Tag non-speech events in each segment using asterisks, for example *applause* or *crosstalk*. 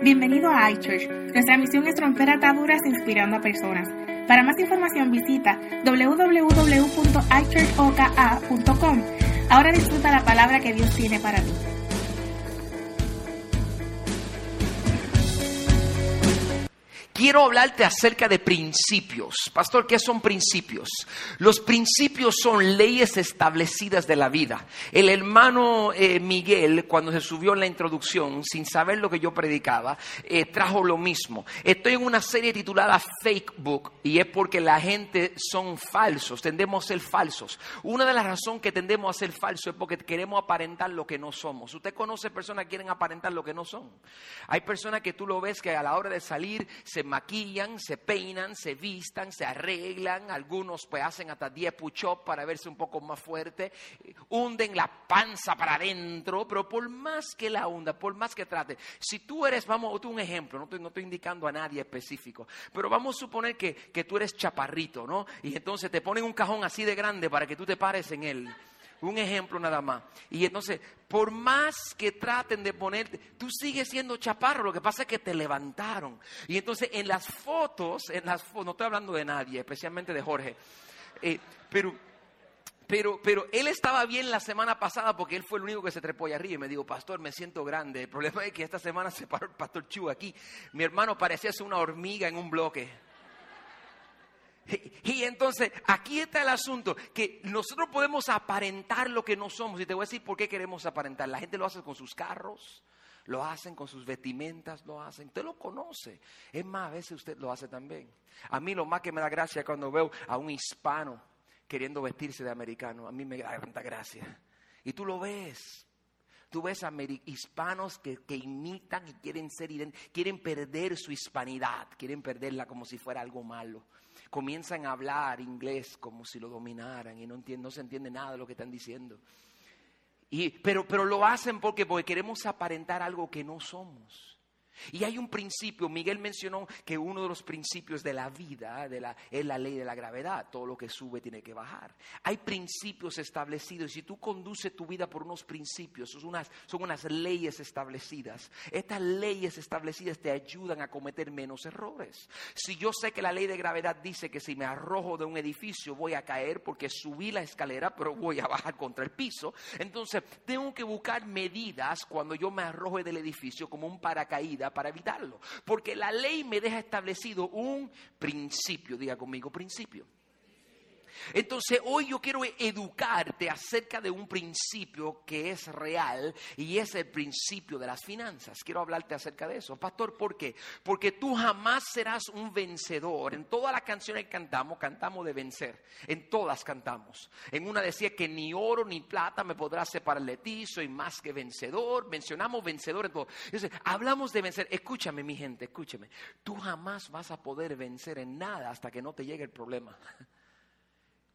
Bienvenido a iChurch. Nuestra misión es romper ataduras inspirando a personas. Para más información visita www.ichurchoka.com. Ahora disfruta la palabra que Dios tiene para ti. Quiero hablarte acerca de principios. Pastor, ¿qué son principios? Los principios son leyes establecidas de la vida. El hermano eh, Miguel, cuando se subió en la introducción, sin saber lo que yo predicaba, eh, trajo lo mismo. Estoy en una serie titulada Fake Book y es porque la gente son falsos, tendemos a ser falsos. Una de las razones que tendemos a ser falsos es porque queremos aparentar lo que no somos. Usted conoce personas que quieren aparentar lo que no son. Hay personas que tú lo ves que a la hora de salir se maquillan, se peinan, se vistan, se arreglan, algunos pues hacen hasta 10 push-ups para verse un poco más fuerte, hunden la panza para adentro, pero por más que la hunda, por más que trate, si tú eres, vamos, un ejemplo, no estoy, no estoy indicando a nadie específico, pero vamos a suponer que, que tú eres chaparrito, ¿no? Y entonces te ponen un cajón así de grande para que tú te pares en él. Un ejemplo nada más. Y entonces, por más que traten de ponerte, tú sigues siendo chaparro, lo que pasa es que te levantaron. Y entonces en las fotos, en las no estoy hablando de nadie, especialmente de Jorge, eh, pero, pero, pero él estaba bien la semana pasada porque él fue el único que se trepó allá arriba y me dijo, pastor, me siento grande. El problema es que esta semana se paró el pastor Chu aquí. Mi hermano parecía ser una hormiga en un bloque. Y entonces, aquí está el asunto, que nosotros podemos aparentar lo que no somos. Y te voy a decir por qué queremos aparentar. La gente lo hace con sus carros, lo hacen con sus vestimentas, lo hacen. Usted lo conoce. Es más, a veces usted lo hace también. A mí lo más que me da gracia cuando veo a un hispano queriendo vestirse de americano. A mí me da tanta gracia. Y tú lo ves. Tú ves a hispanos que, que, imitan y quieren ser, quieren perder su hispanidad, quieren perderla como si fuera algo malo comienzan a hablar inglés como si lo dominaran y no, no se entiende nada de lo que están diciendo. Y, pero, pero lo hacen porque, porque queremos aparentar algo que no somos. Y hay un principio, Miguel mencionó que uno de los principios de la vida es la ley de la gravedad, todo lo que sube tiene que bajar. Hay principios establecidos y si tú conduces tu vida por unos principios, son unas, son unas leyes establecidas. Estas leyes establecidas te ayudan a cometer menos errores. Si yo sé que la ley de gravedad dice que si me arrojo de un edificio voy a caer porque subí la escalera pero voy a bajar contra el piso, entonces tengo que buscar medidas cuando yo me arroje del edificio como un paracaídas para evitarlo. Porque la ley me deja establecido un principio, diga conmigo, principio. Entonces hoy yo quiero educarte acerca de un principio que es real y es el principio de las finanzas. Quiero hablarte acerca de eso. Pastor, ¿por qué? Porque tú jamás serás un vencedor. En todas las canciones que cantamos, cantamos de vencer. En todas cantamos. En una decía que ni oro ni plata me podrá separar de ti, soy más que vencedor. Mencionamos vencedor en todo. Entonces, hablamos de vencer. Escúchame, mi gente, escúchame. Tú jamás vas a poder vencer en nada hasta que no te llegue el problema.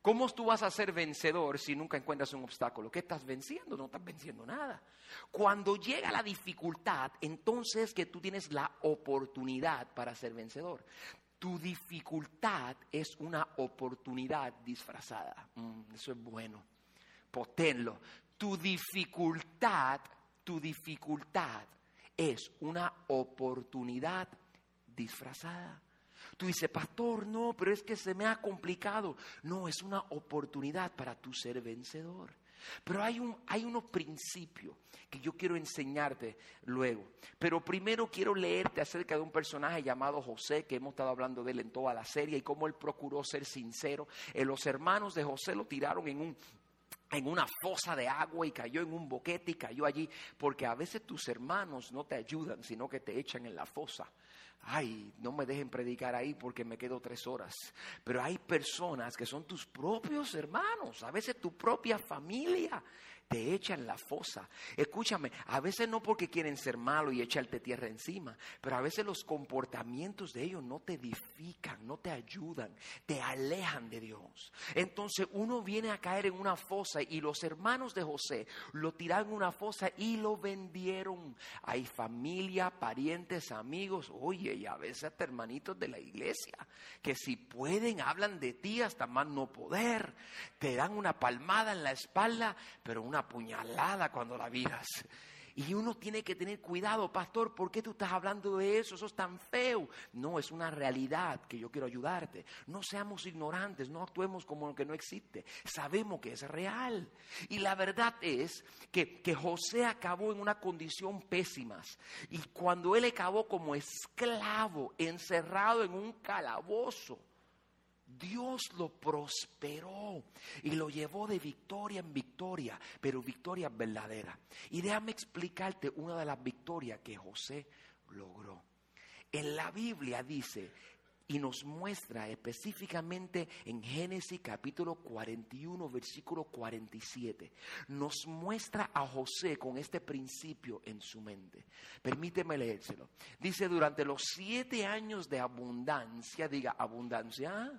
¿Cómo tú vas a ser vencedor si nunca encuentras un obstáculo? ¿Qué estás venciendo? No estás venciendo nada. Cuando llega la dificultad, entonces que tú tienes la oportunidad para ser vencedor. Tu dificultad es una oportunidad disfrazada. Mm, eso es bueno. Potenlo. Tu dificultad, tu dificultad es una oportunidad disfrazada. Tú dices, pastor, no, pero es que se me ha complicado. No, es una oportunidad para tú ser vencedor. Pero hay, un, hay unos principios que yo quiero enseñarte luego. Pero primero quiero leerte acerca de un personaje llamado José, que hemos estado hablando de él en toda la serie, y cómo él procuró ser sincero. Eh, los hermanos de José lo tiraron en un en una fosa de agua y cayó en un boquete y cayó allí, porque a veces tus hermanos no te ayudan, sino que te echan en la fosa ay, no me dejen predicar ahí porque me quedo tres horas. Pero hay personas que son tus propios hermanos, a veces tu propia familia, te echan la fosa. Escúchame, a veces no porque quieren ser malos y echarte tierra encima, pero a veces los comportamientos de ellos no te edifican, no te ayudan, te alejan de Dios. Entonces uno viene a caer en una fosa y los hermanos de José lo tiraron en una fosa y lo vendieron. Hay familia, parientes, amigos, oye, y a veces hasta hermanitos de la iglesia, que si pueden hablan de ti hasta más no poder, te dan una palmada en la espalda, pero una puñalada cuando la miras. Y uno tiene que tener cuidado, pastor, ¿por qué tú estás hablando de eso? Eso es tan feo. No, es una realidad que yo quiero ayudarte. No seamos ignorantes, no actuemos como lo que no existe. Sabemos que es real. Y la verdad es que, que José acabó en una condición pésima. Y cuando él acabó como esclavo, encerrado en un calabozo, Dios lo prosperó y lo llevó de victoria en victoria, pero victoria verdadera. Y déjame explicarte una de las victorias que José logró. En la Biblia dice y nos muestra específicamente en Génesis capítulo 41, versículo 47. Nos muestra a José con este principio en su mente. Permíteme leérselo. Dice, durante los siete años de abundancia, diga abundancia,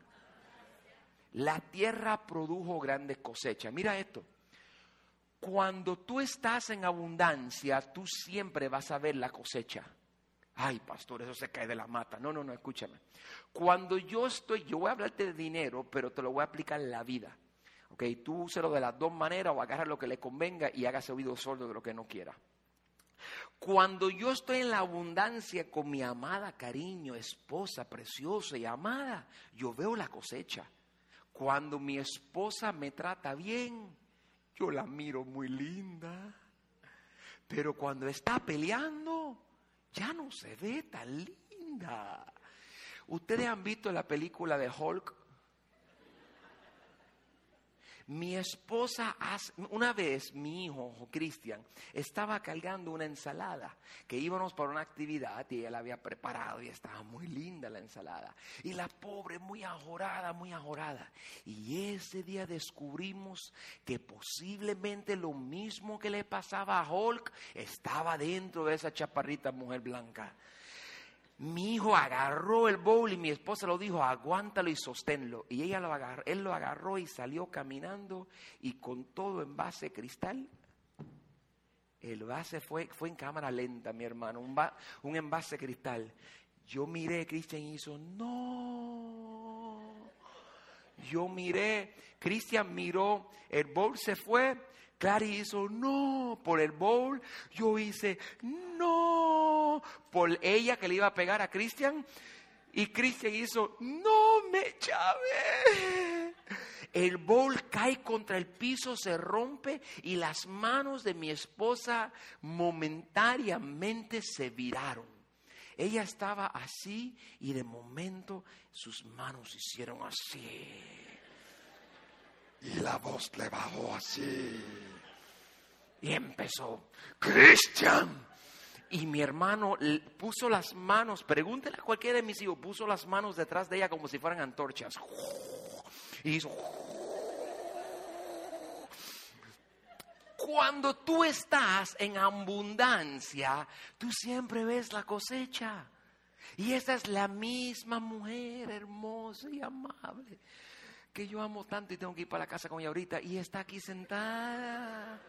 la tierra produjo grandes cosechas. Mira esto. Cuando tú estás en abundancia, tú siempre vas a ver la cosecha. Ay, pastor, eso se cae de la mata. No, no, no, escúchame. Cuando yo estoy, yo voy a hablarte de dinero, pero te lo voy a aplicar en la vida. Ok, tú úselo de las dos maneras o agarra lo que le convenga y hágase oído sordo de lo que no quiera. Cuando yo estoy en la abundancia con mi amada cariño, esposa preciosa y amada, yo veo la cosecha. Cuando mi esposa me trata bien, yo la miro muy linda. Pero cuando está peleando, ya no se ve tan linda. Ustedes han visto la película de Hulk mi esposa, una vez mi hijo, Cristian, estaba cargando una ensalada, que íbamos para una actividad y él había preparado y estaba muy linda la ensalada. Y la pobre muy ajorada, muy ajorada. Y ese día descubrimos que posiblemente lo mismo que le pasaba a Hulk estaba dentro de esa chaparrita mujer blanca. Mi hijo agarró el bowl y mi esposa lo dijo, aguántalo y sosténlo. Y ella lo agarró, él lo agarró y salió caminando y con todo en base cristal. El base fue, fue en cámara lenta, mi hermano, un, un envase cristal. Yo miré, Cristian hizo, no. Yo miré, Cristian miró, el bowl se fue, Clary hizo, no, por el bowl. Yo hice, no, por ella que le iba a pegar a Cristian. Y Cristian hizo, no me llave. El bowl cae contra el piso, se rompe y las manos de mi esposa momentáneamente se viraron. Ella estaba así y de momento sus manos hicieron así. Y la voz le bajó así. Y empezó, Cristian. Y mi hermano puso las manos, pregúntele a cualquiera de mis hijos, puso las manos detrás de ella como si fueran antorchas. Y hizo... Cuando tú estás en abundancia, tú siempre ves la cosecha. Y esa es la misma mujer hermosa y amable que yo amo tanto y tengo que ir para la casa con ella ahorita y está aquí sentada.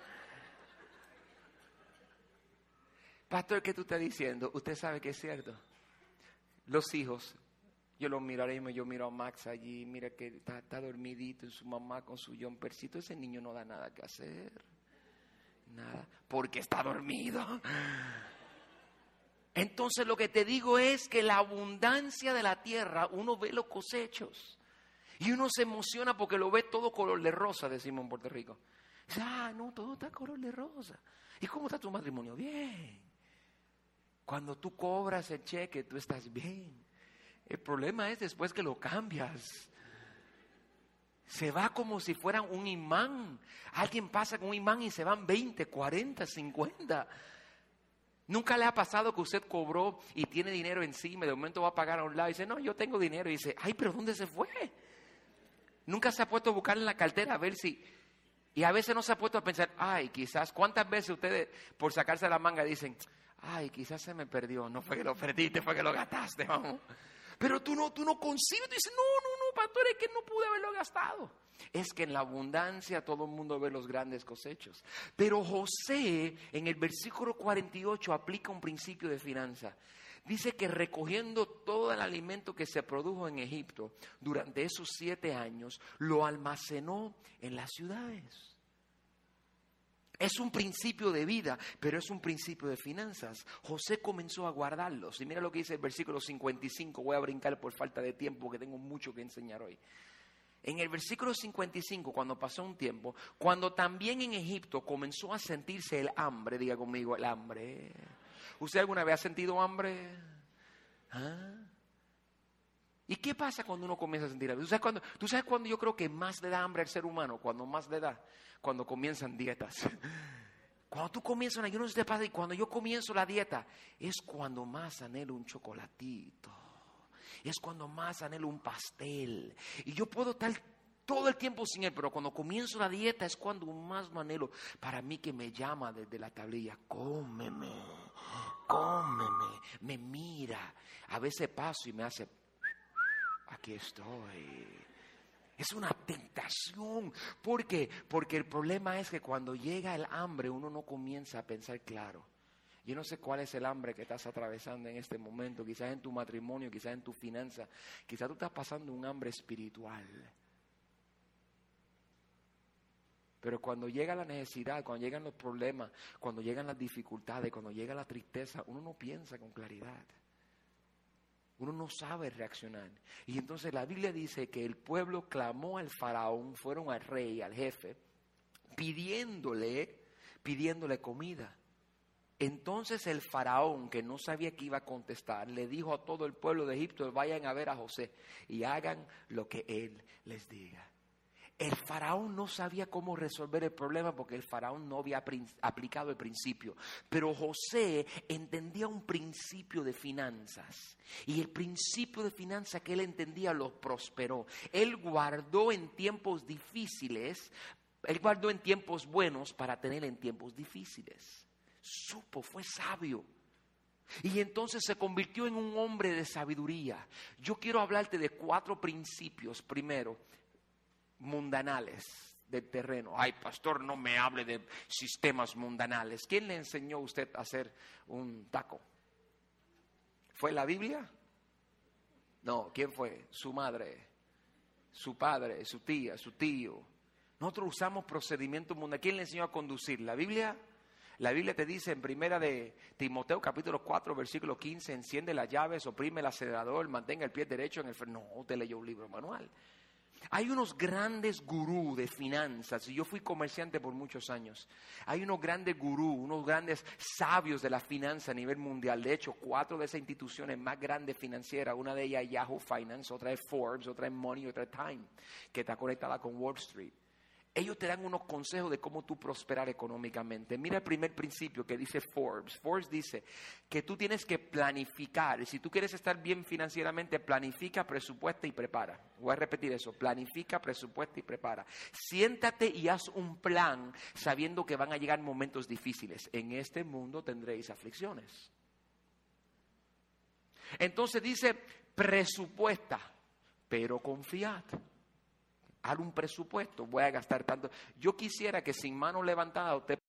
Pastor, ¿qué tú estás diciendo? Usted sabe que es cierto. Los hijos, yo lo miraré, yo miro a Max allí, mira que está, dormidito en su mamá con su jumpercito. Ese niño no da nada que hacer. Nada, porque está dormido. Entonces lo que te digo es que la abundancia de la tierra, uno ve los cosechos. Y uno se emociona porque lo ve todo color de rosa, decimos en Puerto Rico. Dice, ah, no, todo está color de rosa. ¿Y cómo está tu matrimonio? Bien. Cuando tú cobras el cheque, tú estás bien. El problema es después que lo cambias. Se va como si fuera un imán. Alguien pasa con un imán y se van 20, 40, 50. Nunca le ha pasado que usted cobró y tiene dinero encima de momento va a pagar a un lado y dice, no, yo tengo dinero. Y dice, ay, pero ¿dónde se fue? Nunca se ha puesto a buscar en la cartera a ver si... Y a veces no se ha puesto a pensar, ay, quizás, ¿cuántas veces ustedes por sacarse la manga dicen, ay, quizás se me perdió, no fue que lo perdiste, fue que lo gastaste, vamos. Pero tú no, tú no concibes, tú dices, no, no, no, pastor, es que no pude haberlo gastado. Es que en la abundancia todo el mundo ve los grandes cosechos. Pero José en el versículo 48 aplica un principio de finanza. Dice que recogiendo todo el alimento que se produjo en Egipto durante esos siete años, lo almacenó en las ciudades. Es un principio de vida, pero es un principio de finanzas. José comenzó a guardarlos. Y mira lo que dice el versículo 55. Voy a brincar por falta de tiempo porque tengo mucho que enseñar hoy. En el versículo 55, cuando pasó un tiempo, cuando también en Egipto comenzó a sentirse el hambre, diga conmigo, el hambre. ¿Usted alguna vez ha sentido hambre? ¿Ah? ¿Y qué pasa cuando uno comienza a sentir hambre? ¿Tú sabes, cuando, ¿Tú sabes cuando yo creo que más le da hambre al ser humano? Cuando más le da, cuando comienzan dietas. Cuando tú comienzas una, yo no sé te pasa, y cuando yo comienzo la dieta, es cuando más anhelo un chocolatito. Es cuando más anhelo un pastel. Y yo puedo estar todo el tiempo sin él, pero cuando comienzo la dieta es cuando más anhelo. Para mí que me llama desde la tablilla, cómeme, cómeme, me mira. A veces paso y me hace, aquí estoy. Es una tentación. ¿Por qué? Porque el problema es que cuando llega el hambre uno no comienza a pensar claro. Yo no sé cuál es el hambre que estás atravesando en este momento, quizás en tu matrimonio, quizás en tu finanza, quizás tú estás pasando un hambre espiritual. Pero cuando llega la necesidad, cuando llegan los problemas, cuando llegan las dificultades, cuando llega la tristeza, uno no piensa con claridad. Uno no sabe reaccionar. Y entonces la Biblia dice que el pueblo clamó al faraón, fueron al rey, al jefe, pidiéndole, pidiéndole comida. Entonces el faraón, que no sabía que iba a contestar, le dijo a todo el pueblo de Egipto, vayan a ver a José y hagan lo que él les diga. El faraón no sabía cómo resolver el problema porque el faraón no había aplicado el principio. Pero José entendía un principio de finanzas. Y el principio de finanzas que él entendía lo prosperó. Él guardó en tiempos difíciles, él guardó en tiempos buenos para tener en tiempos difíciles. Supo, fue sabio. Y entonces se convirtió en un hombre de sabiduría. Yo quiero hablarte de cuatro principios. Primero, mundanales del terreno. Ay, pastor, no me hable de sistemas mundanales. ¿Quién le enseñó a usted a hacer un taco? ¿Fue la Biblia? No, ¿quién fue? Su madre, su padre, su tía, su tío. Nosotros usamos procedimientos mundanos. ¿Quién le enseñó a conducir? ¿La Biblia? La Biblia te dice en primera de Timoteo capítulo 4 versículo 15, enciende las llaves, oprime el acelerador, mantenga el pie derecho en el freno. No, te leyó un libro manual. Hay unos grandes gurús de finanzas, y yo fui comerciante por muchos años. Hay unos grandes gurús, unos grandes sabios de la finanza a nivel mundial. De hecho, cuatro de esas instituciones más grandes financieras, una de ellas Yahoo Finance, otra es Forbes, otra es Money, otra es Time, que está conectada con Wall Street ellos te dan unos consejos de cómo tú prosperar económicamente. Mira el primer principio que dice Forbes. Forbes dice que tú tienes que planificar. Si tú quieres estar bien financieramente, planifica, presupuesta y prepara. Voy a repetir eso. Planifica, presupuesta y prepara. Siéntate y haz un plan sabiendo que van a llegar momentos difíciles. En este mundo tendréis aflicciones. Entonces dice, presupuesta, pero confiad haz un presupuesto, voy a gastar tanto. Yo quisiera que sin mano levantada usted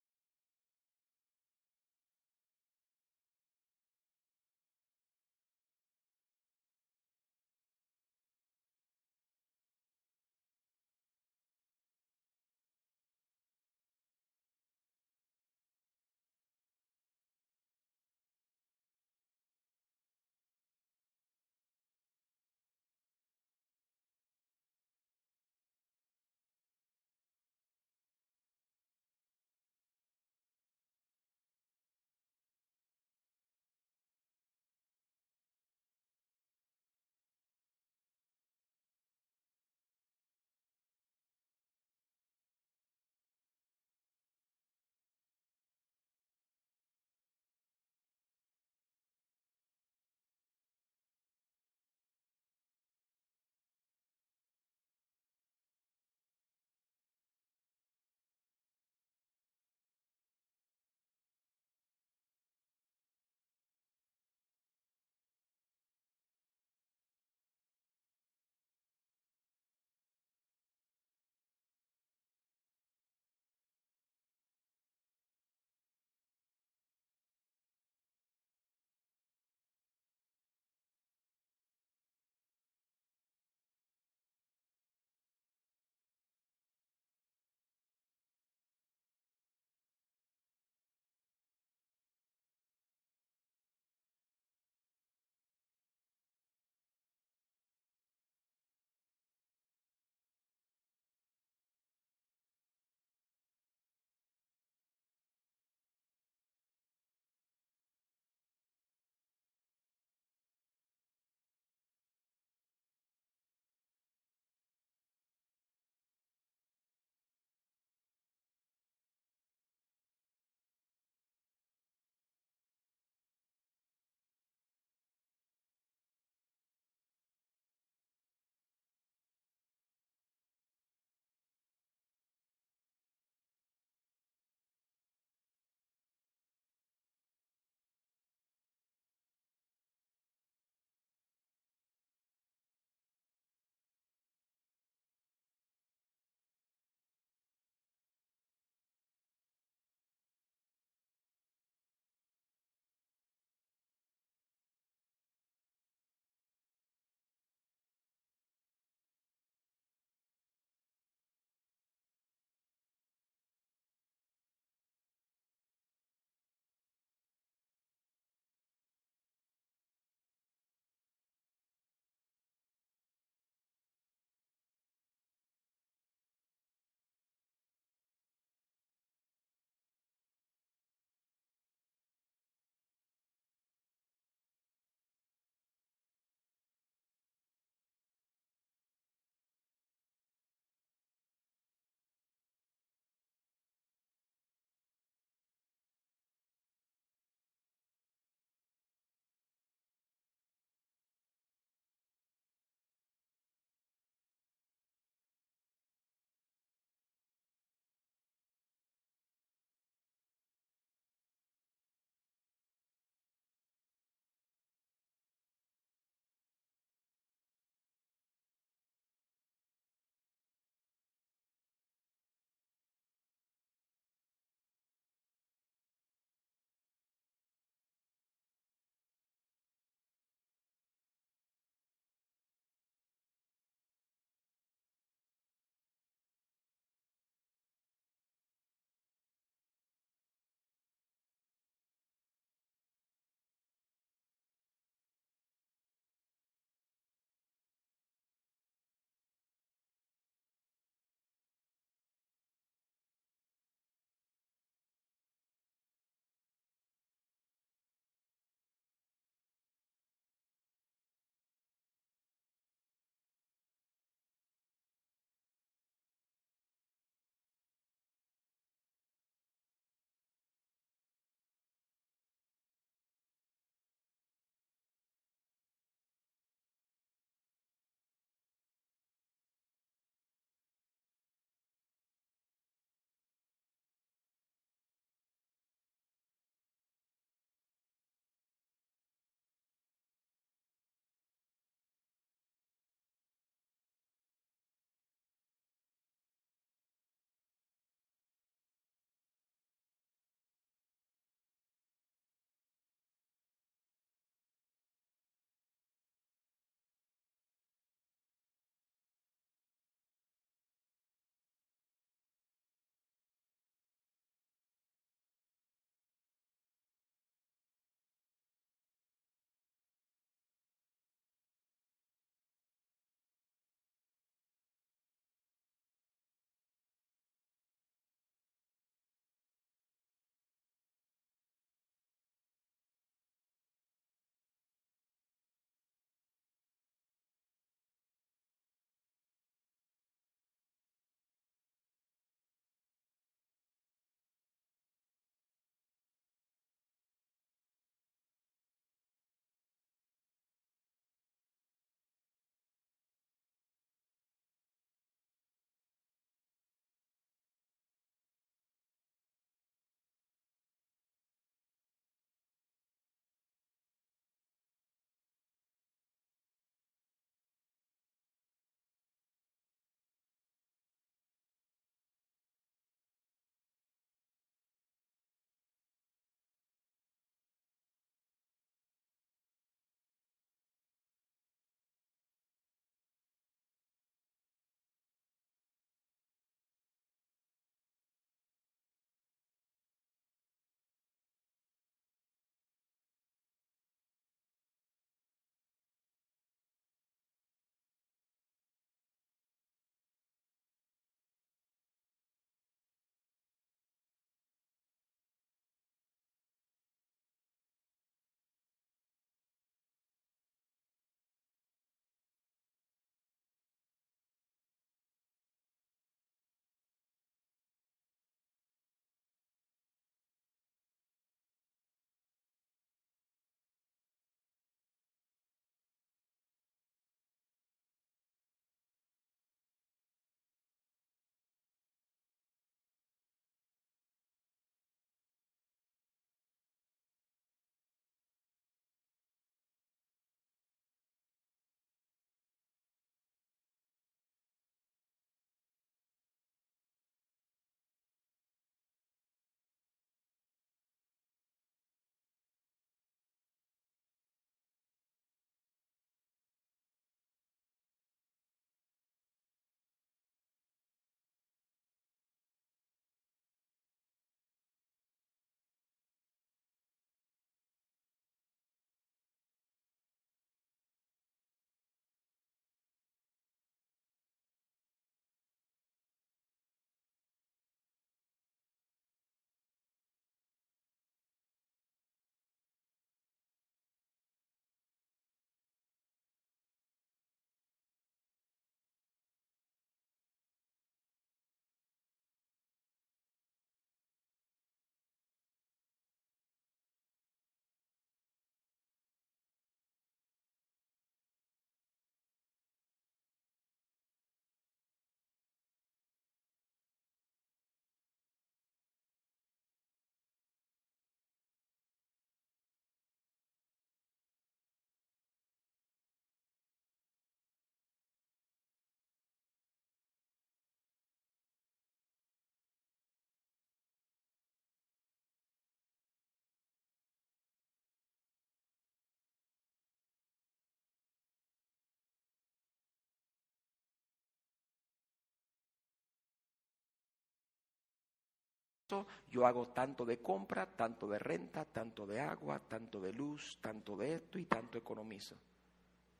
yo hago tanto de compra, tanto de renta, tanto de agua, tanto de luz, tanto de esto y tanto economizo.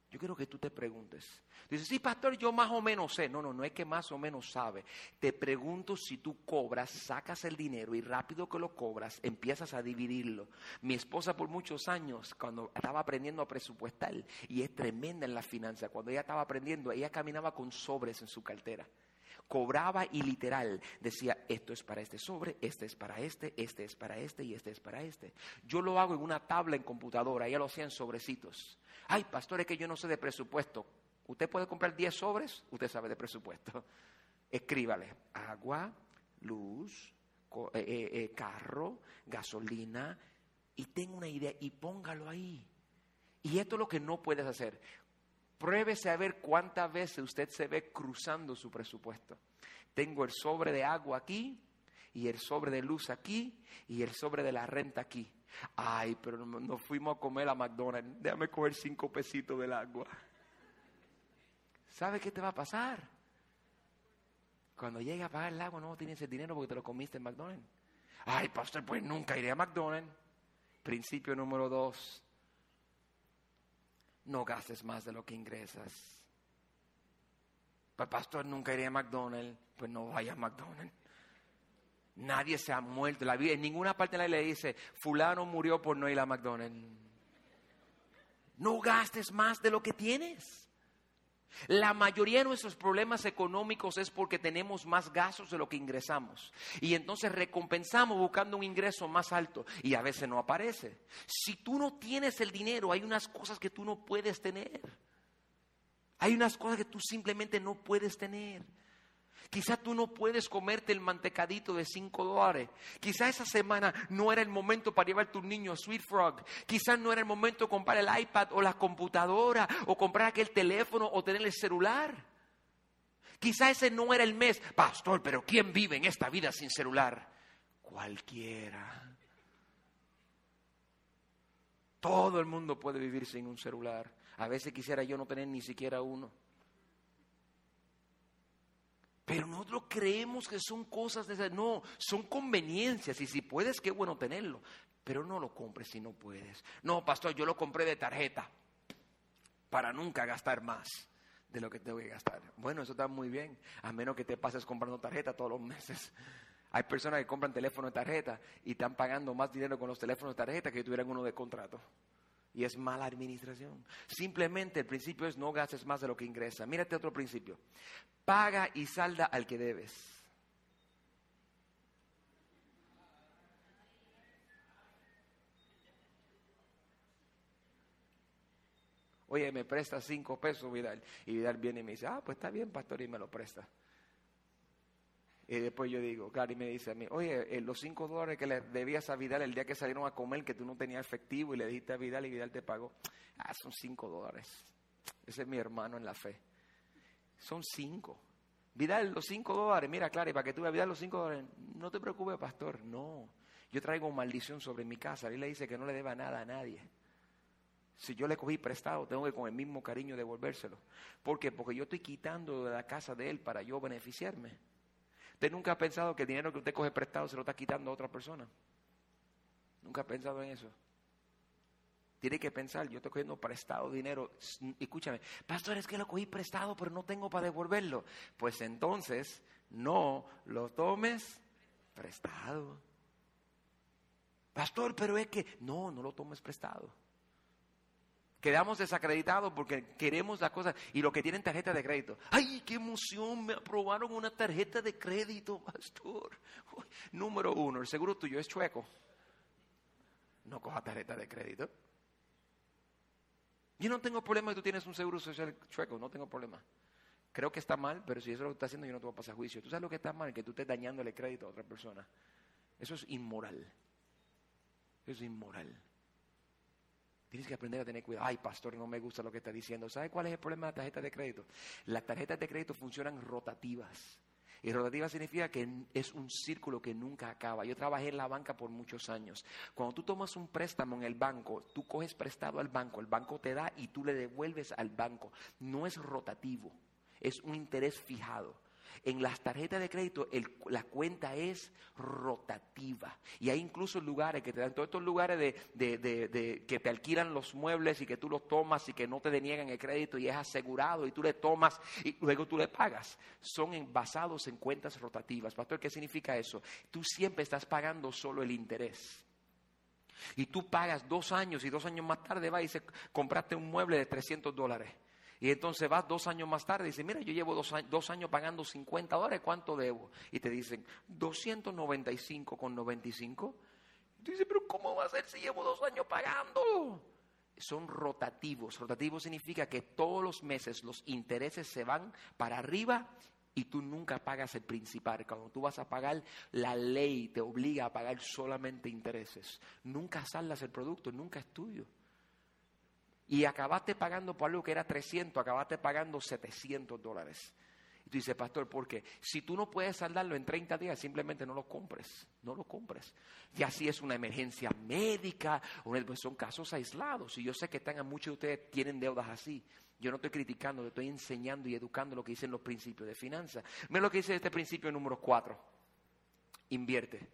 Yo quiero que tú te preguntes. Dices, sí, pastor, yo más o menos sé. No, no, no es que más o menos sabe. Te pregunto si tú cobras, sacas el dinero y rápido que lo cobras, empiezas a dividirlo. Mi esposa por muchos años, cuando estaba aprendiendo a presupuestar, y es tremenda en la finanza, cuando ella estaba aprendiendo, ella caminaba con sobres en su cartera cobraba y literal decía, esto es para este sobre, este es para este, este es para este y este es para este. Yo lo hago en una tabla en computadora, ella lo hacía en sobrecitos. Ay, pastor, es que yo no sé de presupuesto. Usted puede comprar 10 sobres, usted sabe de presupuesto. *laughs* Escríbale, agua, luz, eh, eh, eh, carro, gasolina, y tenga una idea y póngalo ahí. Y esto es lo que no puedes hacer. Pruébese a ver cuántas veces usted se ve cruzando su presupuesto. Tengo el sobre de agua aquí y el sobre de luz aquí y el sobre de la renta aquí. Ay, pero nos fuimos a comer a McDonald's. Déjame coger cinco pesitos del agua. ¿Sabe qué te va a pasar? Cuando llegue a pagar el agua no tienes el dinero porque te lo comiste en McDonald's. Ay, pastor, pues nunca iré a McDonald's. Principio número dos no gastes más de lo que ingresas. Pues pastor, nunca iré a McDonald's, pues no vaya a McDonald's. Nadie se ha muerto. La vida, en ninguna parte de la ley dice, fulano murió por no ir a McDonald's. No gastes más de lo que tienes. La mayoría de nuestros problemas económicos es porque tenemos más gastos de lo que ingresamos. Y entonces recompensamos buscando un ingreso más alto y a veces no aparece. Si tú no tienes el dinero, hay unas cosas que tú no puedes tener. Hay unas cosas que tú simplemente no puedes tener. Quizá tú no puedes comerte el mantecadito de 5 dólares. Quizá esa semana no era el momento para llevar tu niño a Sweet Frog. Quizá no era el momento de comprar el iPad o la computadora o comprar aquel teléfono o tener el celular. Quizá ese no era el mes. Pastor, pero ¿quién vive en esta vida sin celular? Cualquiera. Todo el mundo puede vivir sin un celular. A veces quisiera yo no tener ni siquiera uno. Pero nosotros creemos que son cosas de esas. No, son conveniencias. Y si puedes, qué bueno tenerlo. Pero no lo compres si no puedes. No, pastor, yo lo compré de tarjeta. Para nunca gastar más de lo que tengo que gastar. Bueno, eso está muy bien. A menos que te pases comprando tarjeta todos los meses. Hay personas que compran teléfono de tarjeta y están pagando más dinero con los teléfonos de tarjeta que tuvieran uno de contrato y es mala administración. Simplemente el principio es no gastes más de lo que ingresa. Mírate otro principio. Paga y salda al que debes. Oye, me presta cinco pesos, Vidal. Y Vidal viene y me dice, ah, pues está bien, pastor, y me lo presta. Y después yo digo, Gary me dice a mí, oye, eh, los cinco dólares que le debías a Vidal el día que salieron a comer, que tú no tenías efectivo y le dijiste a Vidal y Vidal te pagó, ah, son cinco dólares. Ese es mi hermano en la fe. Son cinco. Vidal, los cinco dólares, mira, Clary, para que tú veas, Vidal, los cinco dólares, no te preocupes, pastor, no. Yo traigo maldición sobre mi casa. Él le dice que no le deba nada a nadie. Si yo le cogí prestado, tengo que con el mismo cariño devolvérselo. ¿Por qué? Porque yo estoy quitando de la casa de él para yo beneficiarme. ¿Usted nunca ha pensado que el dinero que usted coge prestado se lo está quitando a otra persona? ¿Nunca ha pensado en eso? Tiene que pensar, yo estoy cogiendo prestado dinero. Escúchame, pastor, es que lo cogí prestado, pero no tengo para devolverlo. Pues entonces, no lo tomes prestado. Pastor, pero es que, no, no lo tomes prestado. Quedamos desacreditados porque queremos las cosas y lo que tienen tarjeta de crédito. ¡Ay, qué emoción! Me aprobaron una tarjeta de crédito, pastor. número uno, el seguro tuyo es chueco. No coja tarjeta de crédito. Yo no tengo problema si tú tienes un seguro social chueco, no tengo problema. Creo que está mal, pero si eso es lo que está haciendo, yo no te voy a pasar juicio. ¿Tú sabes lo que está mal? Que tú estés dañándole crédito a otra persona. Eso es inmoral. Eso es inmoral. Tienes que aprender a tener cuidado. Ay, pastor, no me gusta lo que está diciendo. ¿Sabe cuál es el problema de la tarjeta de crédito? Las tarjetas de crédito funcionan rotativas. Y rotativa significa que es un círculo que nunca acaba. Yo trabajé en la banca por muchos años. Cuando tú tomas un préstamo en el banco, tú coges prestado al banco, el banco te da y tú le devuelves al banco. No es rotativo, es un interés fijado. En las tarjetas de crédito la cuenta es rotativa. Y hay incluso lugares que te dan, todos estos lugares de, que te alquilan los muebles y que tú los tomas y que no te deniegan el crédito y es asegurado y tú le tomas y luego tú le pagas. Son basados en cuentas rotativas. Pastor, ¿qué significa eso? Tú siempre estás pagando solo el interés. Y tú pagas dos años y dos años más tarde vas y dices, compraste un mueble de 300 dólares. Y entonces vas dos años más tarde y dices, mira, yo llevo dos, años pagando 50 dólares, ¿cuánto debo? Y te dicen, 295 con 95. Y tú dices, pero ¿cómo va a ser si llevo dos años pagando? Son rotativos. Rotativo significa que todos los meses los intereses se van para arriba y tú nunca pagas el principal. Cuando tú vas a pagar, la ley te obliga a pagar solamente intereses. Nunca saldas el producto, nunca es tuyo. Y acabaste pagando por algo que era 300, acabaste pagando 700 dólares. Y tú dices, pastor, ¿por qué? Si tú no puedes saldarlo en 30 días, simplemente no lo compres, no lo compres. Y así es una emergencia médica, pues son casos aislados. Y yo sé que están, muchos de ustedes tienen deudas así. Yo no estoy criticando, le estoy enseñando y educando lo que dicen los principios de finanzas. Mira lo que dice este principio número cuatro. Invierte.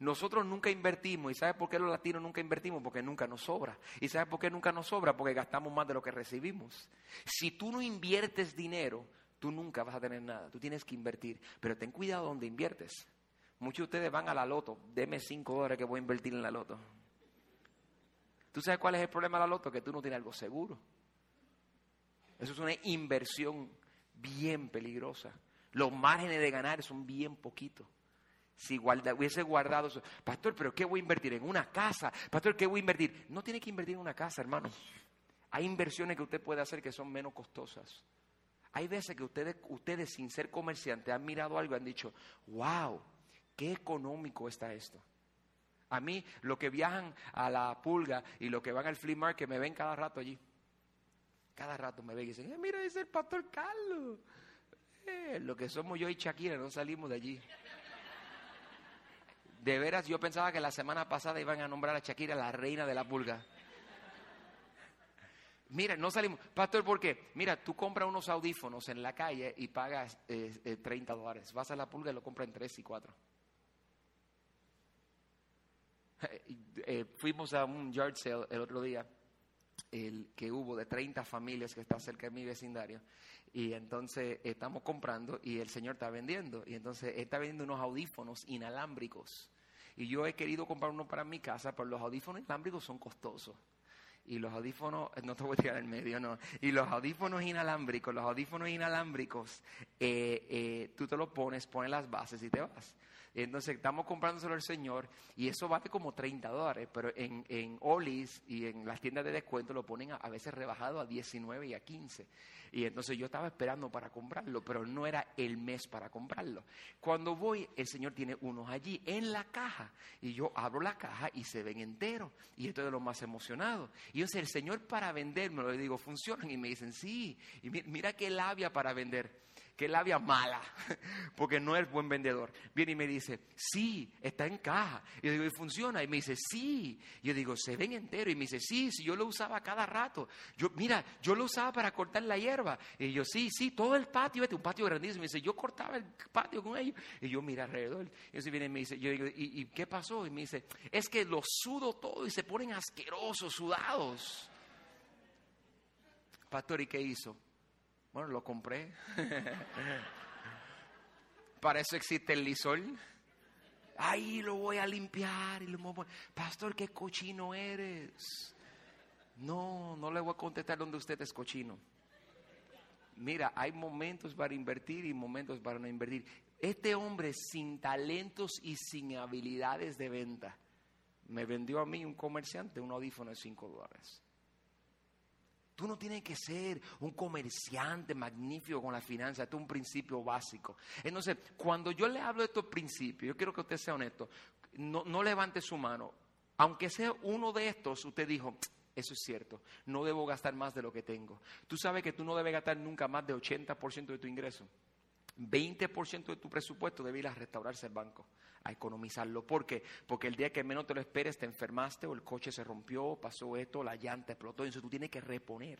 Nosotros nunca invertimos. ¿Y sabe por qué los latinos nunca invertimos? Porque nunca nos sobra. ¿Y sabe por qué nunca nos sobra? Porque gastamos más de lo que recibimos. Si tú no inviertes dinero, tú nunca vas a tener nada. Tú tienes que invertir. Pero ten cuidado donde inviertes. Muchos de ustedes van a la loto. Deme cinco dólares que voy a invertir en la loto. ¿Tú sabes cuál es el problema de la loto? Que tú no tienes algo seguro. Eso es una inversión bien peligrosa. Los márgenes de ganar son bien poquitos. Si hubiese guardado eso, pastor, pero ¿qué voy a invertir? En una casa. Pastor, ¿qué voy a invertir? No tiene que invertir en una casa, hermano. Hay inversiones que usted puede hacer que son menos costosas. Hay veces que ustedes, ustedes sin ser comerciantes han mirado algo y han dicho, wow, qué económico está esto. A mí, los que viajan a la pulga y los que van al flea market me ven cada rato allí. Cada rato me ven y dicen, eh, mira, es el pastor Carlos. Eh, lo que somos yo y Shakira, no salimos de allí. De veras, yo pensaba que la semana pasada iban a nombrar a Shakira la reina de la pulga. Mira, no salimos. Pastor, ¿por qué? Mira, tú compras unos audífonos en la calle y pagas 30 eh, dólares. Vas a la pulga y lo compras en 3 y 4. *laughs* Eh, fuimos a un yard sale el otro día, el que hubo de 30 familias que está cerca de mi vecindario. Y entonces estamos comprando y el señor está vendiendo. Y entonces está vendiendo unos audífonos inalámbricos. Y yo he querido comprar uno para mi casa, pero los audífonos inalámbricos son costosos. Y los audífonos, no te voy a tirar en medio, no. Y los audífonos inalámbricos, los audífonos inalámbricos, eh, eh, tú te los pones, pones las bases y te vas. Entonces estamos comprándoselo al Señor y eso vale como 30 dólares, pero en, en Olis y en las tiendas de descuento lo ponen a, veces rebajado a 19 y a 15. Y entonces yo estaba esperando para comprarlo, pero no era el mes para comprarlo. Cuando voy, el Señor tiene unos allí en la caja y yo abro la caja y se ven enteros. Y esto es de lo más emocionado. Y yo sé, el Señor para vendérmelo, le digo, ¿funcionan? Y me dicen, sí. Y mira qué labia para vender qué labia mala, *laughs* porque no es buen vendedor. Viene y me dice, sí, está en caja. Y yo digo, ¿y funciona? Y me dice, sí. Yo digo, se ven entero. Y me dice, sí, sí, yo lo usaba cada rato. Yo, mira, yo lo usaba para cortar la hierba. Y yo, sí, sí, todo el patio, este, un patio grandísimo. Y me dice, yo cortaba el patio con ellos. Y yo, mira alrededor. Y entonces viene y me dice, yo digo, ¿y, ¿y qué pasó? Y me dice, es que lo sudo todo y se ponen asquerosos, sudados. Pastor, ¿y qué hizo? Bueno, lo compré. *laughs* Para eso existe el lisol. Ahí lo voy a limpiar. Y lo Pastor, qué cochino eres. No, no le voy a contestar donde usted es cochino. Mira, hay momentos para invertir y momentos para no invertir. Este hombre sin talentos y sin habilidades de venta me vendió a mí un comerciante un audífono de 5 dólares. Tú no tienes que ser un comerciante magnífico con la finanza, esto es un principio básico. Entonces, cuando yo le hablo de estos principios, yo quiero que usted sea honesto, no, no levante su mano. Aunque sea uno de estos, usted dijo, eso es cierto, no debo gastar más de lo que tengo. Tú sabes que tú no debes gastar nunca más de 80% de tu ingreso. 20% de tu presupuesto debe ir a restaurarse el banco, a economizarlo. ¿Por qué? Porque el día que menos te lo esperes te enfermaste o el coche se rompió, pasó esto, la llanta explotó, entonces tú tienes que reponer.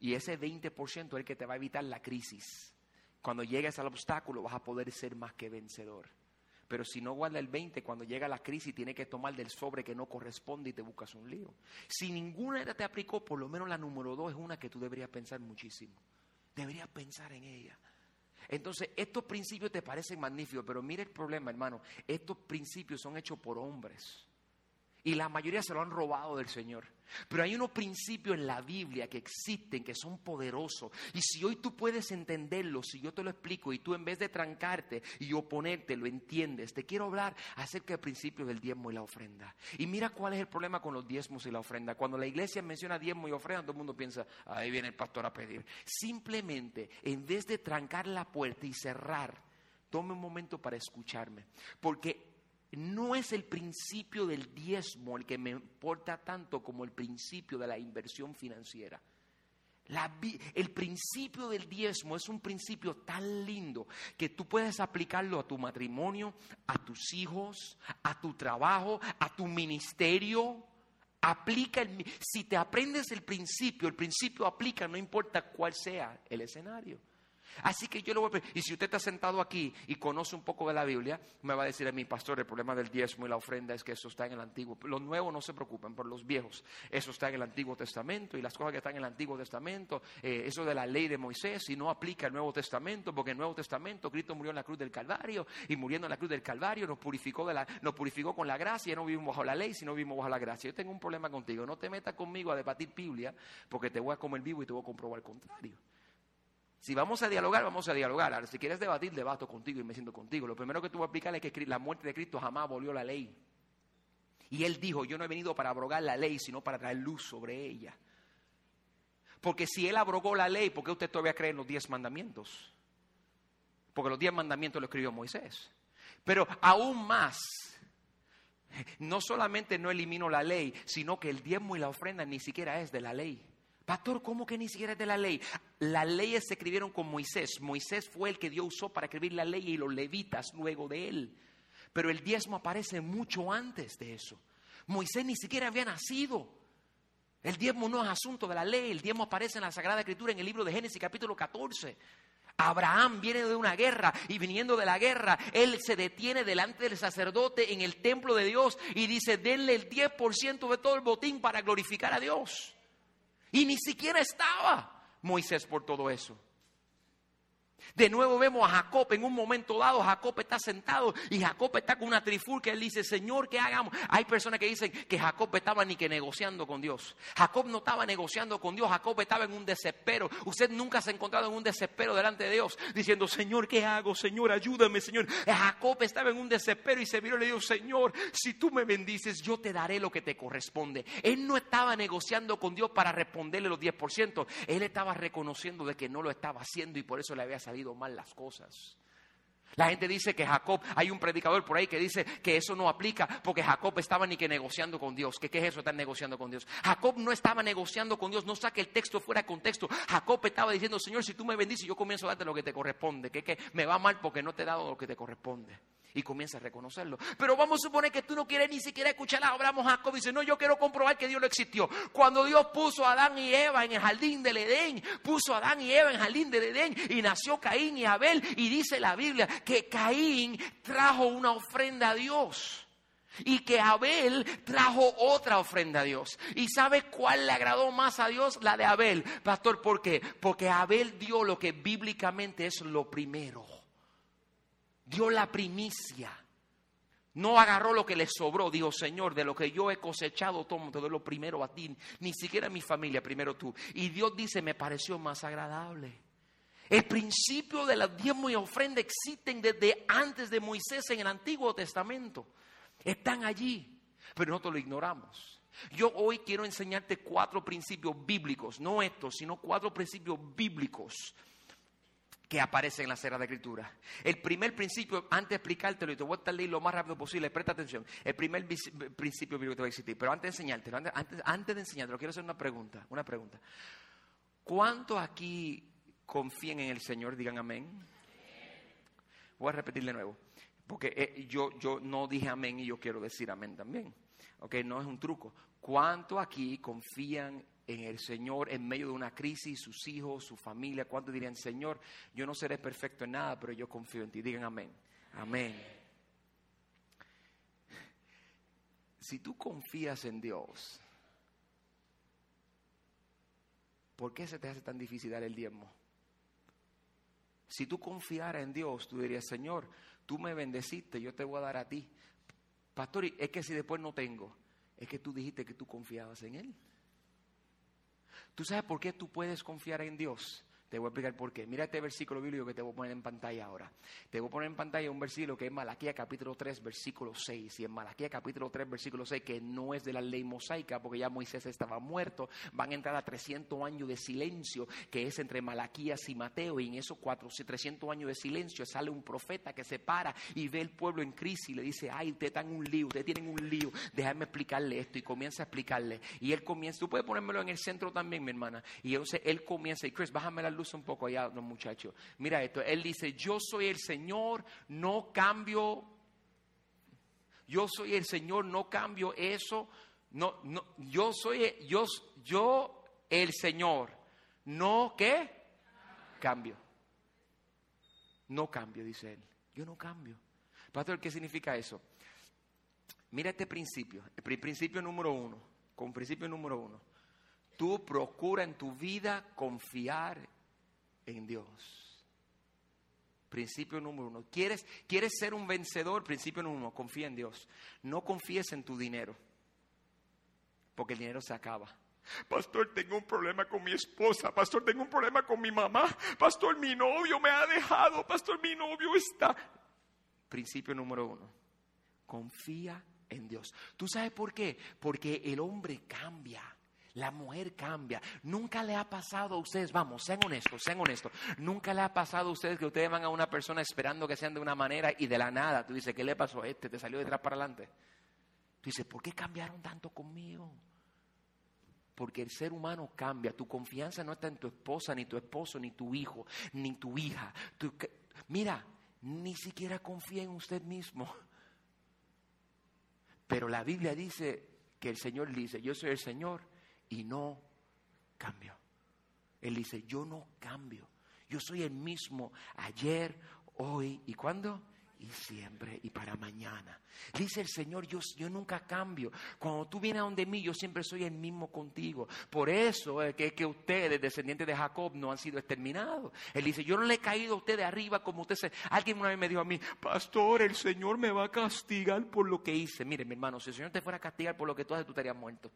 Y ese 20% es el que te va a evitar la crisis. Cuando llegues al obstáculo vas a poder ser más que vencedor. Pero si no guarda el 20, cuando llega la crisis, tiene que tomar del sobre que no corresponde y te buscas un lío. Si ninguna te aplicó, por lo menos la número dos es una que tú deberías pensar muchísimo. Deberías pensar en ella. Entonces, estos principios te parecen magníficos, pero mire el problema, hermano. Estos principios son hechos por hombres. Y la mayoría se lo han robado del Señor. Pero hay unos principios en la Biblia que existen, que son poderosos. Y si hoy tú puedes entenderlos, si yo te lo explico y tú en vez de trancarte y oponerte lo entiendes, te quiero hablar acerca del principio del diezmo y la ofrenda. Y mira cuál es el problema con los diezmos y la ofrenda. Cuando la iglesia menciona diezmo y ofrenda, todo el mundo piensa, ahí viene el pastor a pedir. Simplemente, en vez de trancar la puerta y cerrar, tome un momento para escucharme. Porque no es el principio del diezmo el que me importa tanto como el principio de la inversión financiera. el principio del diezmo es un principio tan lindo que tú puedes aplicarlo a tu matrimonio, a tus hijos, a tu trabajo, a tu ministerio. Aplica el, si te aprendes el principio, el principio aplica, no importa cuál sea el escenario. Así que yo lo voy a pedir. Y si usted está sentado aquí y conoce un poco de la Biblia, me va a decir a mi pastor, el problema del diezmo y la ofrenda es que eso está en el Antiguo. Los nuevos no se preocupen, por los viejos. Eso está en el Antiguo Testamento y las cosas que están en el Antiguo Testamento, eh, eso de la ley de Moisés, y no aplica el Nuevo Testamento, porque en el Nuevo Testamento Cristo murió en la cruz del Calvario y muriendo en la cruz del Calvario nos purificó, de la, nos purificó con la gracia. No vivimos bajo la ley, sino vivimos bajo la gracia. Yo tengo un problema contigo. No te metas conmigo a debatir Biblia, porque te voy a comer vivo y te voy a comprobar el contrario. Si vamos a dialogar, vamos a dialogar. Ahora, si quieres debatir, debato contigo y me siento contigo. Lo primero que tú vas a aplicar es que la muerte de Cristo jamás abolió la ley. Y él dijo, yo no he venido para abrogar la ley, sino para traer luz sobre ella. Porque si él abrogó la ley, ¿por qué usted todavía cree en los diez mandamientos? Porque los diez mandamientos lo escribió Moisés. Pero aún más, no solamente no elimino la ley, sino que el diezmo y la ofrenda ni siquiera es de la ley. Pastor, ¿cómo que ni siquiera es de la ley? Las leyes se escribieron con Moisés. Moisés fue el que Dios usó para escribir la ley y los levitas luego de él. Pero el diezmo aparece mucho antes de eso. Moisés ni siquiera había nacido. El diezmo no es asunto de la ley. El diezmo aparece en la Sagrada Escritura en el libro de Génesis capítulo 14. Abraham viene de una guerra y viniendo de la guerra, él se detiene delante del sacerdote en el templo de Dios y dice, denle el 10% de todo el botín para glorificar a Dios. Y ni siquiera estaba Moisés por todo eso. De nuevo vemos a Jacob en un momento dado, Jacob está sentado y Jacob está con una trifulca, él dice, Señor, ¿qué hagamos? Hay personas que dicen que Jacob estaba ni que negociando con Dios. Jacob no estaba negociando con Dios, Jacob estaba en un desespero. Usted nunca se ha encontrado en un desespero delante de Dios, diciendo, Señor, ¿qué hago? Señor, ayúdame, Señor. Jacob estaba en un desespero y se miró y le dijo, Señor, si tú me bendices, yo te daré lo que te corresponde. Él no estaba negociando con Dios para responderle los 10%, él estaba reconociendo de que no lo estaba haciendo y por eso le había salido mal las cosas. La gente dice que Jacob, hay un predicador por ahí que dice que eso no aplica porque Jacob estaba ni que negociando con Dios. ¿Qué, qué es eso estar negociando con Dios? Jacob no estaba negociando con Dios, no saque el texto fuera de contexto. Jacob estaba diciendo, Señor, si tú me bendices, yo comienzo a darte lo que te corresponde. Que, que me va mal porque no te he dado lo que te corresponde y comienza a reconocerlo. Pero vamos a suponer que tú no quieres ni siquiera escuchar a Abraham Jacob y dice, no, yo quiero comprobar que Dios no existió. Cuando Dios puso a Adán y Eva en el jardín del Edén, puso a Adán y Eva en el jardín del Edén y nació Caín y Abel y dice la Biblia que Caín trajo una ofrenda a Dios. Y que Abel trajo otra ofrenda a Dios. ¿Y sabe cuál le agradó más a Dios? La de Abel. Pastor, ¿por qué? Porque Abel dio lo que bíblicamente es lo primero dio la primicia. No agarró lo que le sobró, dijo Señor, de lo que yo he cosechado, tomo, te doy lo primero a ti, ni siquiera a mi familia, primero tú. Y Dios dice, me pareció más agradable. El principio de la diezmo y ofrenda existen desde antes de Moisés en el Antiguo Testamento. Están allí, pero nosotros lo ignoramos. Yo hoy quiero enseñarte cuatro principios bíblicos, no estos, sino cuatro principios bíblicos que aparece en la Sagrada Escritura. El primer principio, antes de explicártelo, y te voy a estar leyendo lo más rápido posible, presta atención. El primer principio bíblico que voy a existir, pero antes de enseñártelo, antes, antes, de enseñártelo, quiero hacer una pregunta, una pregunta. ¿Cuántos aquí confían en el Señor? Digan amén. Voy a repetir de nuevo. Porque eh, yo, yo no dije amén y yo quiero decir amén también. Ok, no es un truco. ¿Cuánto aquí confían en el Señor en medio de una crisis, sus hijos, su familia? ¿Cuánto dirían, Señor, yo no seré perfecto en nada, pero yo confío en ti? Digan amén. Amén. Si tú confías en Dios, ¿por qué se te hace tan difícil dar el diezmo? Si tú confiaras en Dios, tú dirías, Señor, tú me bendeciste, yo te voy a dar a ti. Pastor, es que si después no tengo, es que tú dijiste que tú confiabas en Él. ¿Tú sabes por qué tú puedes confiar en Dios? Te voy a explicar por qué. Mira este versículo bíblico que te voy a poner en pantalla ahora. Te voy a poner en pantalla un versículo que es Malaquía capítulo 3, versículo 6. Y en Malaquía capítulo 3, versículo 6, que no es de la ley mosaica, porque ya Moisés estaba muerto, van a entrar a 300 años de silencio, que es entre Malaquías y Mateo. Y en esos 400, 300 años de silencio sale un profeta que se para y ve el pueblo en crisis y le dice, ay, ustedes están un lío, ustedes tienen un lío, déjame explicarle esto. Y comienza a explicarle. Y él comienza, tú puedes ponérmelo en el centro también, mi hermana. Y entonces él comienza, y Chris, bájame la luz un poco allá, los muchachos. Mira esto, él dice, yo soy el Señor, no cambio, yo soy el Señor, no cambio eso, no, no, yo soy, yo, yo el Señor, no, ¿qué? Cambio. No cambio, dice él. Yo no cambio. Pastor, ¿qué significa eso? Mira este principio, el principio número uno, con principio número uno. Tú procura en tu vida confiar en Dios. Principio número uno. ¿Quieres, ¿Quieres ser un vencedor? Principio número uno. Confía en Dios. No confíes en tu dinero. Porque el dinero se acaba. Pastor, tengo un problema con mi esposa. Pastor, tengo un problema con mi mamá. Pastor, mi novio me ha dejado. Pastor, mi novio está. Principio número uno. Confía en Dios. ¿Tú sabes por qué? Porque el hombre cambia. La mujer cambia. Nunca le ha pasado a ustedes, vamos, sean honestos, sean honestos. Nunca le ha pasado a ustedes que ustedes van a una persona esperando que sean de una manera y de la nada tú dices, ¿qué le pasó a este? Te salió detrás para adelante. Tú dices, ¿por qué cambiaron tanto conmigo? Porque el ser humano cambia. Tu confianza no está en tu esposa, ni tu esposo, ni tu hijo, ni tu hija. mira, ni siquiera confía en usted mismo. Pero la Biblia dice que el Señor dice, yo soy el Señor y no cambio. Él dice, yo no cambio. Yo soy el mismo ayer, hoy y cuándo? Y siempre y para mañana. Dice el Señor, yo, nunca cambio. Cuando tú vienes a donde mí, yo siempre soy el mismo contigo. Por eso es que, que ustedes, descendientes de Jacob, no han sido exterminados. Él dice, yo no le he caído a usted de arriba como usted se... Alguien una vez me dijo a mí, pastor, el Señor me va a castigar por lo que hice. Mire, mi hermano, si el Señor te fuera a castigar por lo que tú haces, tú estarías muerto.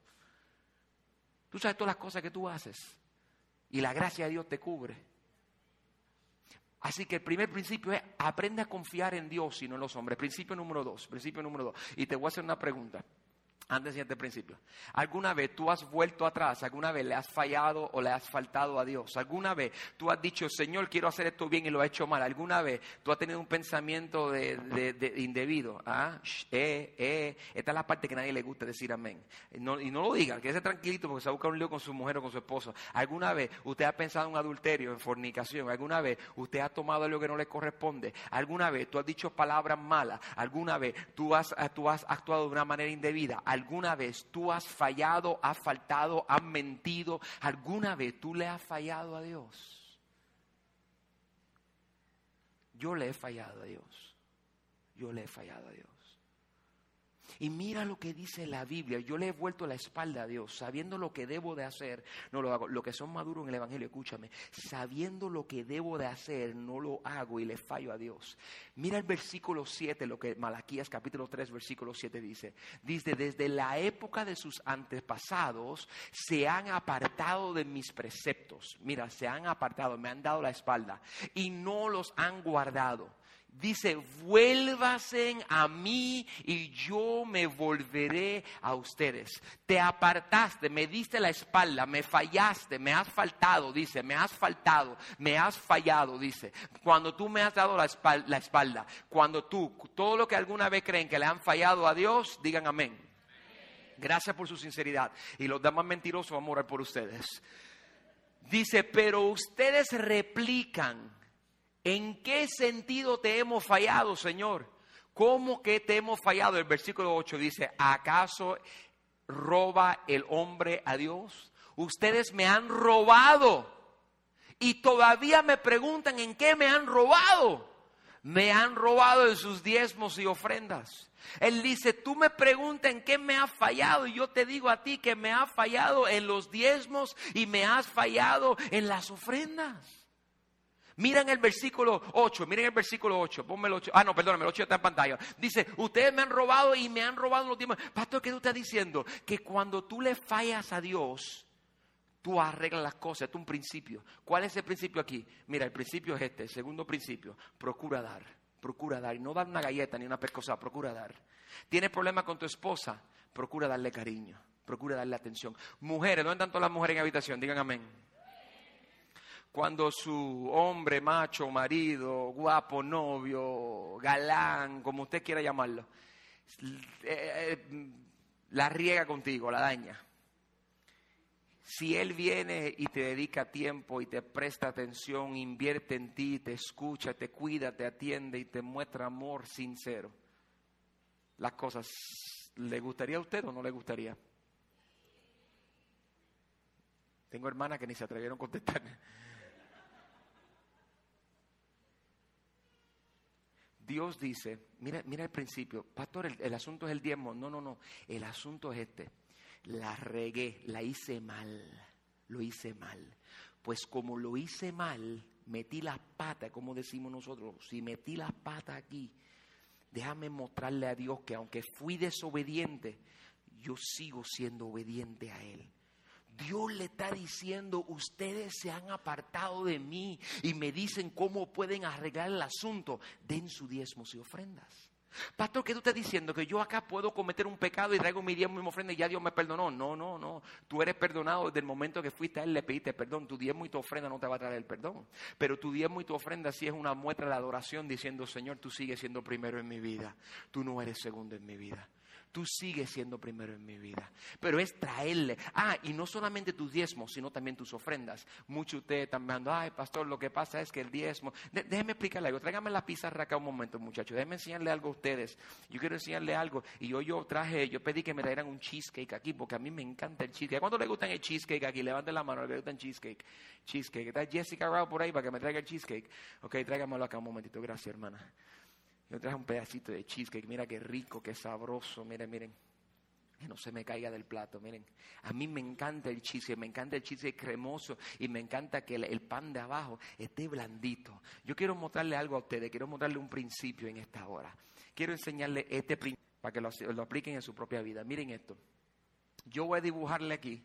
Tú sabes todas las cosas que tú haces. Y la gracia de Dios te cubre. Así que el primer principio es aprende a confiar en Dios y no en los hombres. Principio número dos. Principio número dos. Y te voy a hacer una pregunta antes de este principio. ¿Alguna vez tú has vuelto atrás? ¿Alguna vez le has fallado o le has faltado a Dios? ¿Alguna vez tú has dicho, Señor, quiero hacer esto bien y lo he hecho mal? ¿Alguna vez tú has tenido un pensamiento de, indebido? ¿Ah? eh, eh. Esta es la parte que a nadie le gusta decir amén. y no lo diga, quédese tranquilito porque se busca un lío con su mujer o con su esposo. ¿Alguna vez usted ha pensado en adulterio, en fornicación? ¿Alguna vez usted ha tomado algo que no le corresponde? ¿Alguna vez tú has dicho palabras malas? ¿Alguna vez tú has, tú has actuado de una manera indebida? Alguna vez tú has fallado, has faltado, has mentido? ¿Alguna vez tú le has fallado a Dios? Yo le he fallado a Dios. Yo le he fallado a Dios. Y mira lo que dice la Biblia. Yo le he vuelto la espalda a Dios, sabiendo lo que debo de hacer, no lo hago. Lo que son maduros en el Evangelio, escúchame, sabiendo lo que debo de hacer, no lo hago y le fallo a Dios. Mira el versículo 7, lo que Malaquías capítulo 3, versículo 7 dice. Dice, desde la época de sus antepasados se han apartado de mis preceptos. Mira, se han apartado, me han dado la espalda y no los han guardado dice, vuélvasen a mí y yo me volveré a ustedes. Te apartaste, me diste la espalda, me fallaste, me has faltado, dice, me has faltado, me has fallado, dice. Cuando tú me has dado la espalda, cuando tú, todo lo que alguna vez creen que le han fallado a Dios, digan amén. Gracias por su sinceridad. Y los demás mentirosos vamos a orar por ustedes. Dice, pero ustedes replican ¿En qué sentido te hemos fallado, Señor? ¿Cómo que te hemos fallado? El versículo 8 dice, ¿acaso roba el hombre a Dios? Ustedes me han robado y todavía me preguntan en qué me han robado. Me han robado de sus diezmos y ofrendas. Él dice, tú me preguntas en qué me ha fallado y yo te digo a ti que me ha fallado en los diezmos y me has fallado en las ofrendas. Miren el versículo 8, miren el versículo 8, ponme el 8. Ah, no, perdóname, el 8 está en pantalla. Dice, ustedes me han robado y me han robado los diezmos. Pastor, ¿qué tú estás diciendo? Que cuando tú le fallas a Dios, tú arreglas las cosas, es un principio. ¿Cuál es el principio aquí? Mira, el principio es este, el segundo principio, procura dar procura dar. Y no dar una galleta ni una pescosa, procura dar. ¿Tienes problemas con tu esposa? Procura darle cariño, procura darle atención. Mujeres, ¿dónde están todas las mujeres en habitación? Digan amén. Cuando su hombre, macho, marido, guapo, novio, galán, como usted quiera llamarlo, eh, eh, la riega contigo, la daña. Si Él viene y te dedica tiempo y te presta atención, invierte en ti, te escucha, te cuida, te atiende y te muestra amor sincero, las cosas, ¿le gustaría a usted o no le gustaría? Tengo hermanas que ni se atrevieron a contestar. Dios dice, mira, mira el principio, pastor, el asunto es el diezmo. No, no, no, el asunto es este la regué, la hice mal, lo hice mal. Pues como lo hice mal, metí las patas, como decimos nosotros, si metí las patas aquí, déjame mostrarle a Dios que aunque fui desobediente, yo sigo siendo obediente a Él. Dios le está diciendo, ustedes se han apartado de mí y me dicen cómo pueden arreglar el asunto. Den sus diezmos y ofrendas. Pastor, ¿qué tú estás diciendo? Que yo acá puedo cometer un pecado y traigo mi diezmo y mi ofrenda y ya Dios me perdonó. No, no, no. Tú eres perdonado desde el momento que fuiste a Él, le pediste perdón. Tu diezmo y tu ofrenda no te va a traer el perdón. Pero tu diezmo y tu ofrenda sí es una muestra de adoración diciendo, Señor, tú sigues siendo primero en mi vida. Tú no eres segundo en mi vida tú sigues siendo primero en mi vida. Pero es traerle. Ah, y no solamente tus diezmos, sino también tus ofrendas. Muchos de ustedes están viendo, ay, pastor, lo que pasa es que el diezmo. déjeme explicarle algo. Tráigame la pizarra acá un momento, muchachos. Déjenme enseñarle algo a ustedes. Yo quiero enseñarle algo. Y yo, yo traje, yo pedí que me trajeran un cheesecake aquí, porque a mí me encanta el cheesecake. ¿Cuánto le gustan el cheesecake aquí? Levanten la mano, le gustan cheesecake. Cheesecake. Está Jessica Rao por ahí para que me traiga el cheesecake. Ok, tráigamelo acá un momentito. Gracias, hermana. Yo traje un pedacito de cheesecake. Mira qué rico, qué sabroso. Miren, miren. Que no se me caiga del plato. Miren, a mí me encanta el cheesecake. Me encanta el cheesecake cremoso. Y me encanta que el, pan de abajo esté blandito. Yo quiero mostrarle algo a ustedes. Quiero mostrarle un principio en esta hora. Quiero enseñarle este principio para que lo, apliquen en su propia vida. Miren esto. Yo voy a dibujarle aquí.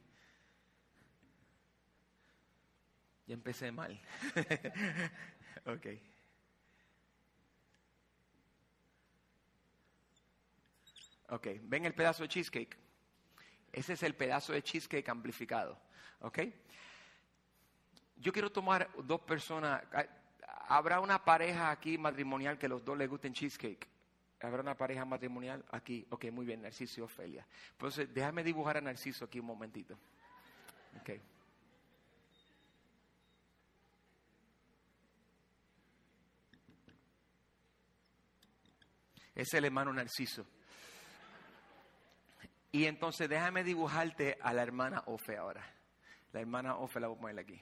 Ya empecé mal. *laughs* ok. Ok, ¿ven el pedazo de cheesecake? Ese es el pedazo de cheesecake amplificado. ¿Ok? Yo quiero tomar dos personas. ¿Habrá una pareja aquí matrimonial que los dos les gusten cheesecake? ¿Habrá una pareja matrimonial aquí? Ok, muy bien, Narciso y Ofelia. Entonces, déjame dibujar a Narciso aquí un momentito. Ok. Es el hermano Narciso. Y entonces déjame dibujarte a la hermana Ofe ahora. La hermana Ofe la voy a poner aquí.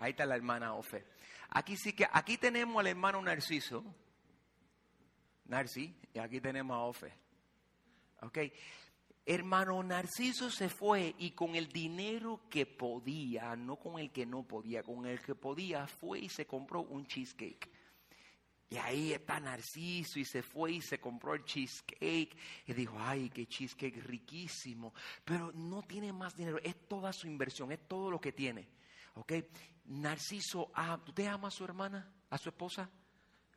Ahí está la hermana Ofe. Aquí sí que, aquí tenemos al hermano Narciso. Narci, y aquí tenemos a Ofe. Ok. Hermano Narciso se fue y con el dinero que podía, no con el que no podía, con el que podía, fue y se compró un cheesecake. Y ahí está Narciso y se fue y se compró el cheesecake. Y dijo, ay, qué cheesecake riquísimo. Pero no tiene más dinero, es toda su inversión, es todo lo que tiene. ¿Ok? Narciso, ah, ¿tú te amas a su hermana, a su esposa?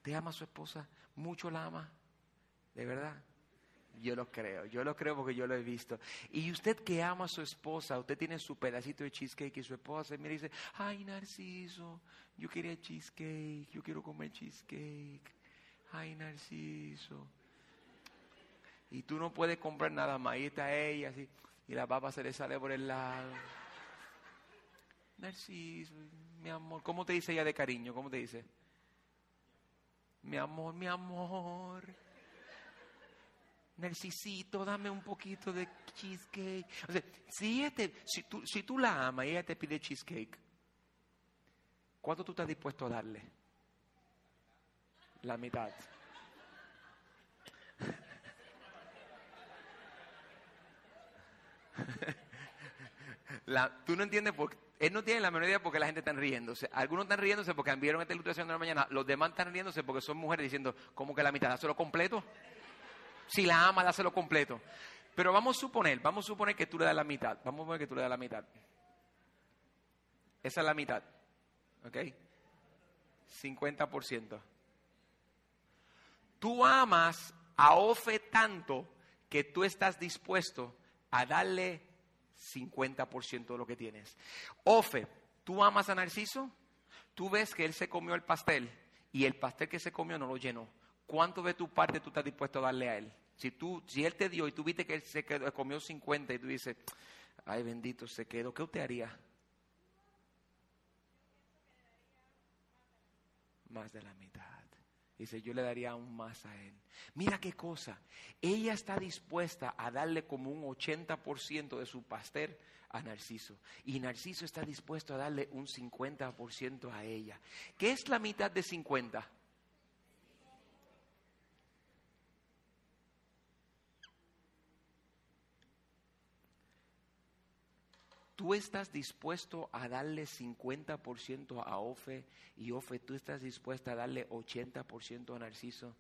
¿Te ama a su esposa? ¿Mucho la ama? ¿De verdad? Yo lo creo, yo lo creo porque yo lo he visto. Y usted que ama a su esposa, usted tiene su pedacito de cheesecake y su esposa me dice, ay Narciso, yo quería cheesecake, yo quiero comer cheesecake. Ay, Narciso. Y tú no puedes comprar nada más. Ahí está ella, así, y la papa se le sale por el lado. Narciso, mi amor. ¿Cómo te dice ella de cariño? ¿Cómo te dice? Mi amor, mi amor. Narcisito, dame un poquito de cheesecake. O sea, si, ella te- si, tú, si tú la amas y ella te pide cheesecake, ¿cuánto tú estás dispuesto a darle? La mitad. *laughs* La- tú no entiendes por qué. Él no tiene la menor idea porque la gente está riéndose. Algunos están riéndose porque vieron esta ilustración de la mañana. Los demás están riéndose porque son mujeres diciendo, ¿cómo que la mitad? Dáselo completo. Si la ama, dáselo completo. Pero vamos a suponer, vamos a suponer que tú le das la mitad. Vamos a suponer que tú le das la mitad. Esa es la mitad. ¿Ok? 50%. Tú amas a Ofe tanto que tú estás dispuesto a darle 50% de lo que tienes. Ofe, ¿tú amas a Narciso? Tú ves que él se comió el pastel y el pastel que se comió no lo llenó. ¿Cuánto de tu parte tú estás dispuesto a darle a él? Si, tú, si él te dio y tú viste que él se quedó- comió 50 y tú dices, ay bendito, se quedó, ¿qué usted haría? Más de la mitad. Dice, yo le daría aún más a él. Mira qué cosa. Ella está dispuesta a darle como un 80% de su pastel a Narciso. Y Narciso está dispuesto a darle un 50% a ella. ¿Qué es la mitad de 50? Tú estás dispuesto a darle 50% a Ofe y Ofe, tú estás dispuesta a darle 80% a Narciso,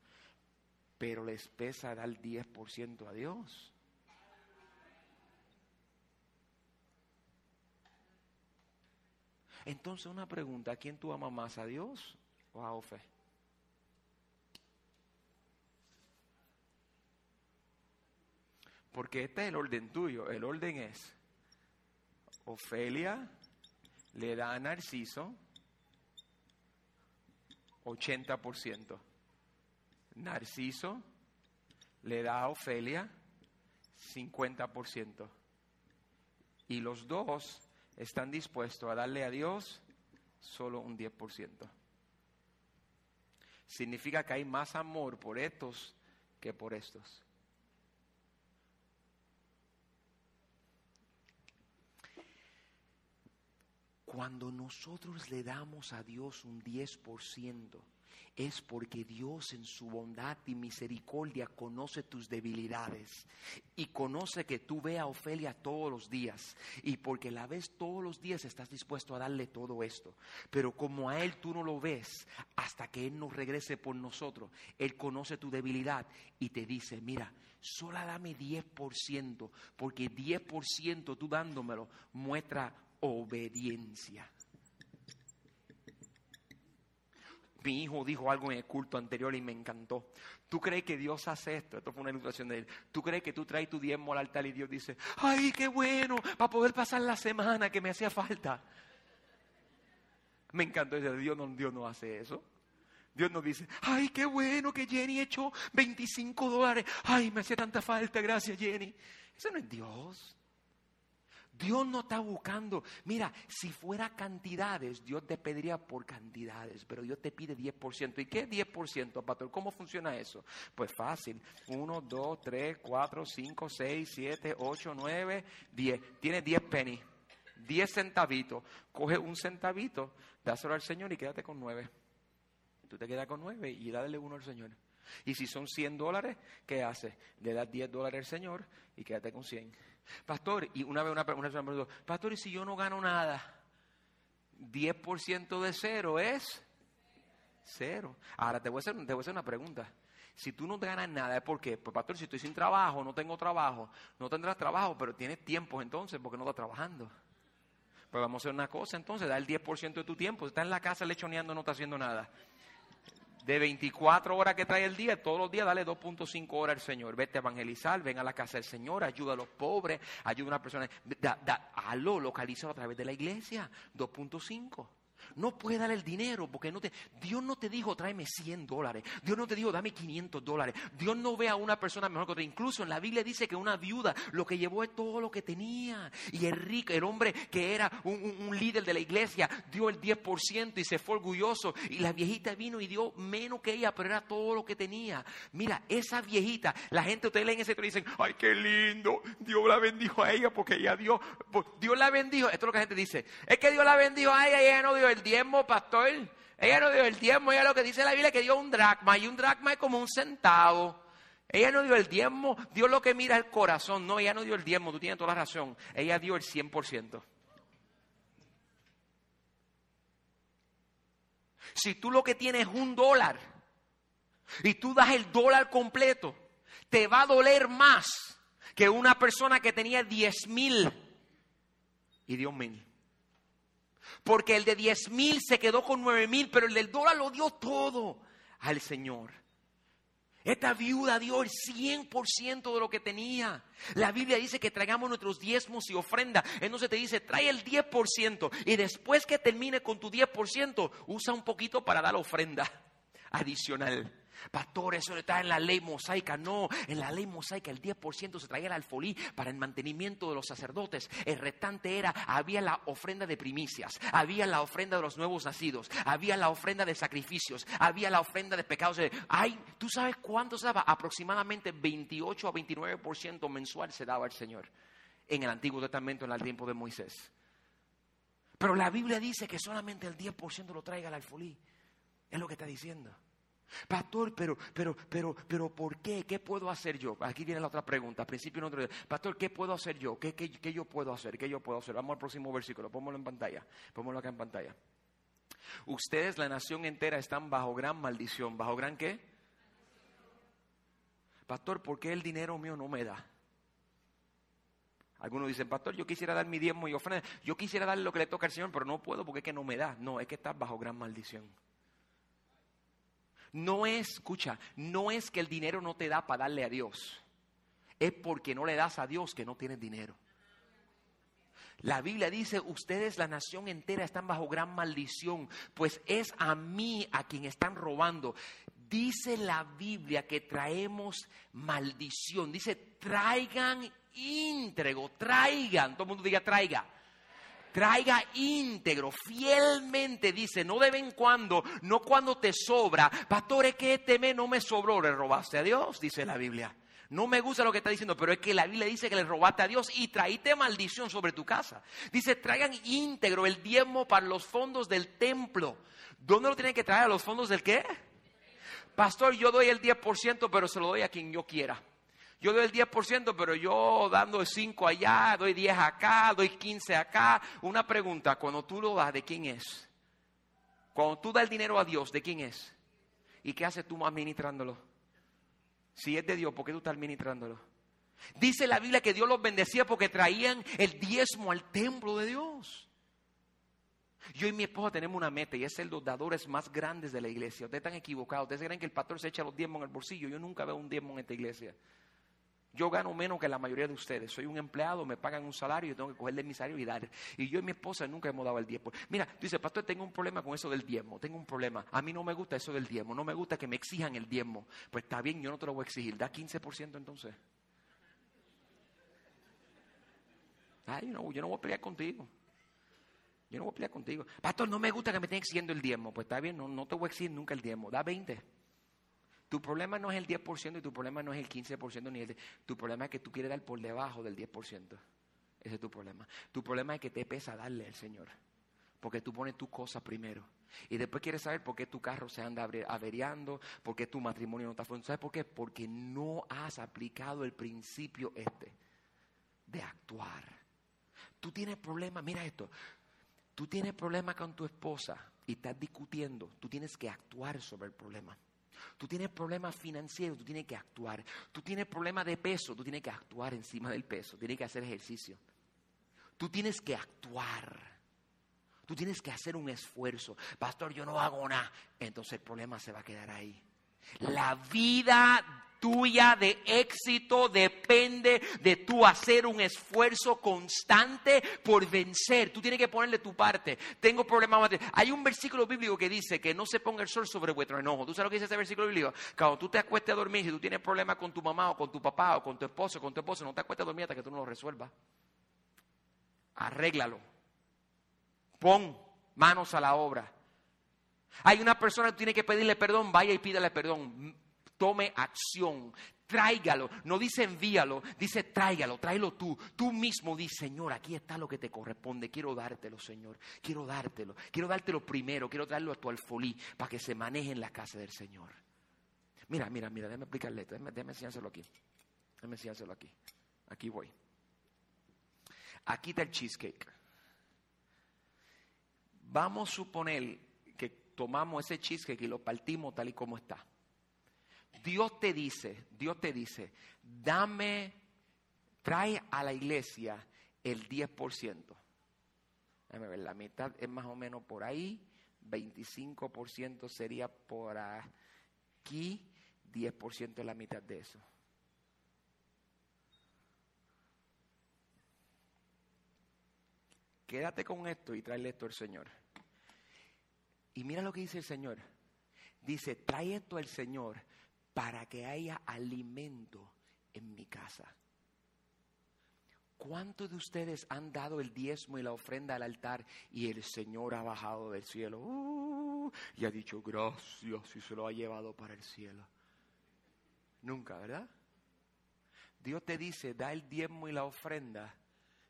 pero les pesa dar 10% a Dios. Entonces una pregunta, ¿a quién tú amas más, a Dios o a Ofe? Porque este es el orden tuyo, el orden es Ofelia le da a Narciso 80%. Narciso le da a Ofelia 50%. Y los dos están dispuestos a darle a Dios solo un 10%. Significa que hay más amor por estos que por estos. Cuando nosotros le damos a Dios un 10%, es porque Dios en su bondad y misericordia conoce tus debilidades y conoce que tú ve a Ofelia todos los días y porque la ves todos los días estás dispuesto a darle todo esto. Pero como a Él tú no lo ves hasta que Él nos regrese por nosotros, Él conoce tu debilidad y te dice, mira, solo dame 10% porque 10% tú dándomelo muestra obediencia. Mi hijo dijo algo en el culto anterior y me encantó. ¿Tú crees que Dios hace esto? Esto fue una ilustración de él. ¿Tú crees que tú traes tu diezmo al altar y Dios dice, ay, qué bueno, para poder pasar la semana que me hacía falta? Me encantó ese Dios no, Dios no hace eso. Dios nos dice, ay, qué bueno que Jenny echó 25 dólares. Ay, me hacía tanta falta, gracias Jenny. Eso no es Dios. Dios no está buscando. Mira, si fuera cantidades, Dios te pediría por cantidades, pero Dios te pide 10%. ¿Y qué es 10%, pastor? ¿Cómo funciona eso? Pues fácil. 1, 2, 3, 4, 5, 6, 7, 8, 9, 10. Tiene 10 pennies, 10 centavitos. Coge un centavito, dáselo al Señor y quédate con 9. Tú te quedas con 9 y dale uno al Señor. Y si son 100 dólares, ¿qué hace? Le das 10 dólares al Señor y quédate con 100. Pastor, y una vez una, persona me Pastor, ¿y si yo no gano nada? 10% de cero es cero. Ahora te voy, a hacer, te voy a hacer una pregunta. Si tú no te ganas nada, ¿es por qué? Pues, pastor, si estoy sin trabajo, no tengo trabajo, no tendrás trabajo, pero tienes tiempo entonces, porque no estás trabajando. Pues vamos a hacer una cosa entonces, da el 10% de tu tiempo. Si estás en la casa lechoneando, no está haciendo nada de 24 horas que trae el día, todos los días dale 2.5 horas al Señor. Vete a evangelizar, ven a la casa del Señor, ayuda a los pobres, ayuda a una persona. Da, da, hazlo, localízalo a través de la iglesia. 2.5. no puedes dar el dinero porque no te, Dios no te dijo tráeme 100 dólares. Dios no te dijo dame 500 dólares. Dios no ve a una persona mejor que otra. Incluso en la Biblia dice que una viuda lo que llevó es todo lo que tenía. Y el rico, el hombre que era un, líder de la iglesia, dio el 10% y se fue orgulloso. Y la viejita vino y dio menos que ella, pero era todo lo que tenía. Mira, esa viejita, la gente, ustedes leen ese y dicen, ay, qué lindo. Dios la bendijo a ella porque ella dio, Dios la bendijo. Esto es lo que la gente dice. Es que Dios la bendijo a ella y ella no dio el diezmo, pastor. Ella no dio el diezmo, ella lo que dice la Biblia es que dio un dracma y un dracma es como un centavo. Ella no dio el diezmo, Dios lo que mira el corazón. No, ella no dio el diezmo, tú tienes toda la razón. Ella dio el 100%. Si tú lo que tienes es un dólar y tú das el dólar completo, te va a doler más que una persona que tenía 10 mil y dio mil. Porque el de 10 mil se quedó con 9 mil, pero el del dólar lo dio todo al Señor. Esta viuda dio el 100% de lo que tenía. La Biblia dice que traigamos nuestros diezmos y ofrenda. Entonces te dice, trae el 10% y después que termine con tu 10%, usa un poquito para dar ofrenda adicional. Pastor, eso está en la ley mosaica. No, en la ley mosaica el 10% se traía el alfolí para el mantenimiento de los sacerdotes. El restante era, había la ofrenda de primicias, había la ofrenda de los nuevos nacidos, había la ofrenda de sacrificios, había la ofrenda de pecados. Ay, ¿tú sabes cuánto se daba? Aproximadamente 28 a 29% mensual se daba al Señor en el Antiguo Testamento, en el tiempo de Moisés. Pero la Biblia dice que solamente el 10% lo traiga el alfolí. Es lo que está diciendo. Pastor, pero, pero, pero, pero, ¿por qué? ¿Qué puedo hacer yo? Aquí viene la otra pregunta. Al principio, no Pastor, ¿qué puedo hacer yo? ¿Qué, yo puedo hacer? ¿Qué yo puedo hacer? Vamos al próximo versículo. Póngalo en pantalla. Póngalo acá en pantalla. Ustedes, la nación entera, están bajo gran maldición. ¿Bajo gran qué? Pastor, ¿por qué el dinero mío no me da? Algunos dicen, pastor, yo quisiera dar mi diezmo y ofrenda. Yo quisiera darle lo que le toca al Señor, pero no puedo porque es que no me da. No, es que estás bajo gran maldición. No es, escucha, no es que el dinero no te da para darle a Dios. Es porque no le das a Dios que no tienes dinero. La Biblia dice, ustedes, la nación entera, están bajo gran maldición, pues es a mí a quien están robando. Dice la Biblia que traemos maldición. Dice, traigan íntegro, traigan. Todo el mundo diga, traiga traiga íntegro, fielmente, dice, no de vez en cuando, no cuando te sobra. Pastor, es que este no me sobró, le robaste a Dios, dice la Biblia. No me gusta lo que está diciendo, pero es que la Biblia dice que le robaste a Dios y traíste maldición sobre tu casa. Dice, traigan íntegro el diezmo para los fondos del templo. ¿Dónde lo tienen que traer? ¿A los fondos del qué? Pastor, yo doy el 10%, pero se lo doy a quien yo quiera. Yo doy el 10%, pero yo dando el 5 allá, doy 10 acá, doy 15 acá. Una pregunta, cuando tú lo das, ¿de quién es? Cuando tú das el dinero a Dios, ¿de quién es? ¿Y qué haces tú administrándolo? Si es de Dios, ¿por qué tú estás administrándolo? Dice la Biblia que Dios los bendecía porque traían el diezmo al templo de Dios. Yo y mi esposa tenemos una meta y es ser los dadores más grandes de la iglesia. Ustedes están equivocados. Ustedes creen que el pastor se echa los diezmos en el bolsillo. Yo nunca veo un diezmo en esta iglesia. Yo gano menos que la mayoría de ustedes. Soy un empleado, me pagan un salario y tengo que cogerle mi salario y dar. Y yo y mi esposa nunca hemos dado el diezmo. Mira, tú dices, pastor, tengo un problema con eso del diezmo. Tengo un problema. A mí no me gusta eso del diezmo. No me gusta que me exijan el diezmo. Pues está bien, yo no te lo voy a exigir. Da 15% entonces. Ay, no, yo no voy a pelear contigo. Yo no voy a pelear contigo. Pastor, no me gusta que me estén exigiendo el diezmo. Pues está bien, no, no te voy a exigir nunca el diezmo. Da 20. Tu problema no es el 10% y tu problema no es el 15% ni el... Tu problema es que tú quieres dar por debajo del 10%. Ese es tu problema. Tu problema es que te pesa darle al Señor. Porque tú pones tu cosa primero. Y después quieres saber por qué tu carro se anda averiando, por qué tu matrimonio no está funcionando. ¿Sabes por qué? Porque no has aplicado el principio este de actuar. Tú tienes problemas, mira esto. Tú tienes problemas con tu esposa y estás discutiendo. Tú tienes que actuar sobre el problema. Tú tienes problemas financieros, tú tienes que actuar. Tú tienes problemas de peso, tú tienes que actuar encima del peso, tienes que hacer ejercicio. Tú tienes que actuar. Tú tienes que hacer un esfuerzo. Pastor, yo no hago nada. Entonces el problema se va a quedar ahí. La vida tuya de éxito depende de tú hacer un esfuerzo constante por vencer. Tú tienes que ponerle tu parte. Tengo problemas. Hay un versículo bíblico que dice que no se ponga el sol sobre vuestro enojo. ¿Tú sabes lo que dice ese versículo bíblico? Cuando tú te acuestes a dormir, si tú tienes problemas con tu mamá o con tu papá o con tu esposo con tu esposo, no te acuestes a dormir hasta que tú no lo resuelvas. Arréglalo. Pon manos a la obra. Hay una persona que tiene que pedirle perdón, vaya y pídale perdón. Tome acción, tráigalo. No dice envíalo, dice tráigalo, tráelo tú. Tú mismo dices, Señor, aquí está lo que te corresponde. Quiero dártelo, Señor. Quiero dártelo. Quiero dártelo primero. Quiero darlo a tu alfolí para que se maneje en la casa del Señor. Mira, mira, mira, déjame explicarle esto. Déjame, déjame aquí. Déjame enseñárselo aquí. Aquí voy. Aquí está el cheesecake. Vamos a suponer que tomamos ese cheesecake y lo partimos tal y como está. Dios te dice, Dios te dice, dame, trae a la iglesia el 10%. Déjame ver, la mitad es más o menos por ahí, 25% sería por aquí, 10% es la mitad de eso. Quédate con esto y tráele esto al Señor. Y mira lo que dice el Señor. Dice, trae esto al Señor para que haya alimento en mi casa. ¿Cuántos de ustedes han dado el diezmo y la ofrenda al altar y el Señor ha bajado del cielo uh, y ha dicho gracias y se lo ha llevado para el cielo? Nunca, ¿verdad? Dios te dice, da el diezmo y la ofrenda.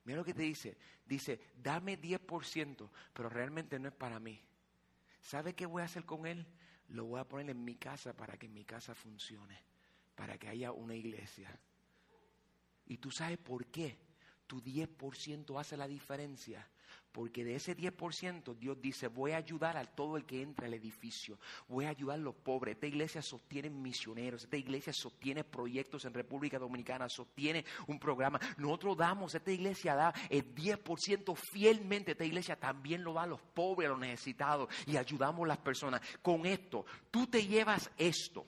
Mira lo que te dice. Dice, dame 10%, pero realmente no es para mí. ¿Sabe qué voy a hacer con él? Lo voy a poner en mi casa para que mi casa funcione, para que haya una iglesia. ¿Y tú sabes por qué? Tu 10% hace la diferencia. Porque de ese 10% Dios dice, voy a ayudar a todo el que entra al edificio, voy a ayudar a los pobres. Esta iglesia sostiene misioneros, esta iglesia sostiene proyectos en República Dominicana, sostiene un programa. Nosotros damos, esta iglesia da el 10% fielmente, esta iglesia también lo da a los pobres, a los necesitados y ayudamos a las personas. Con esto, tú te llevas esto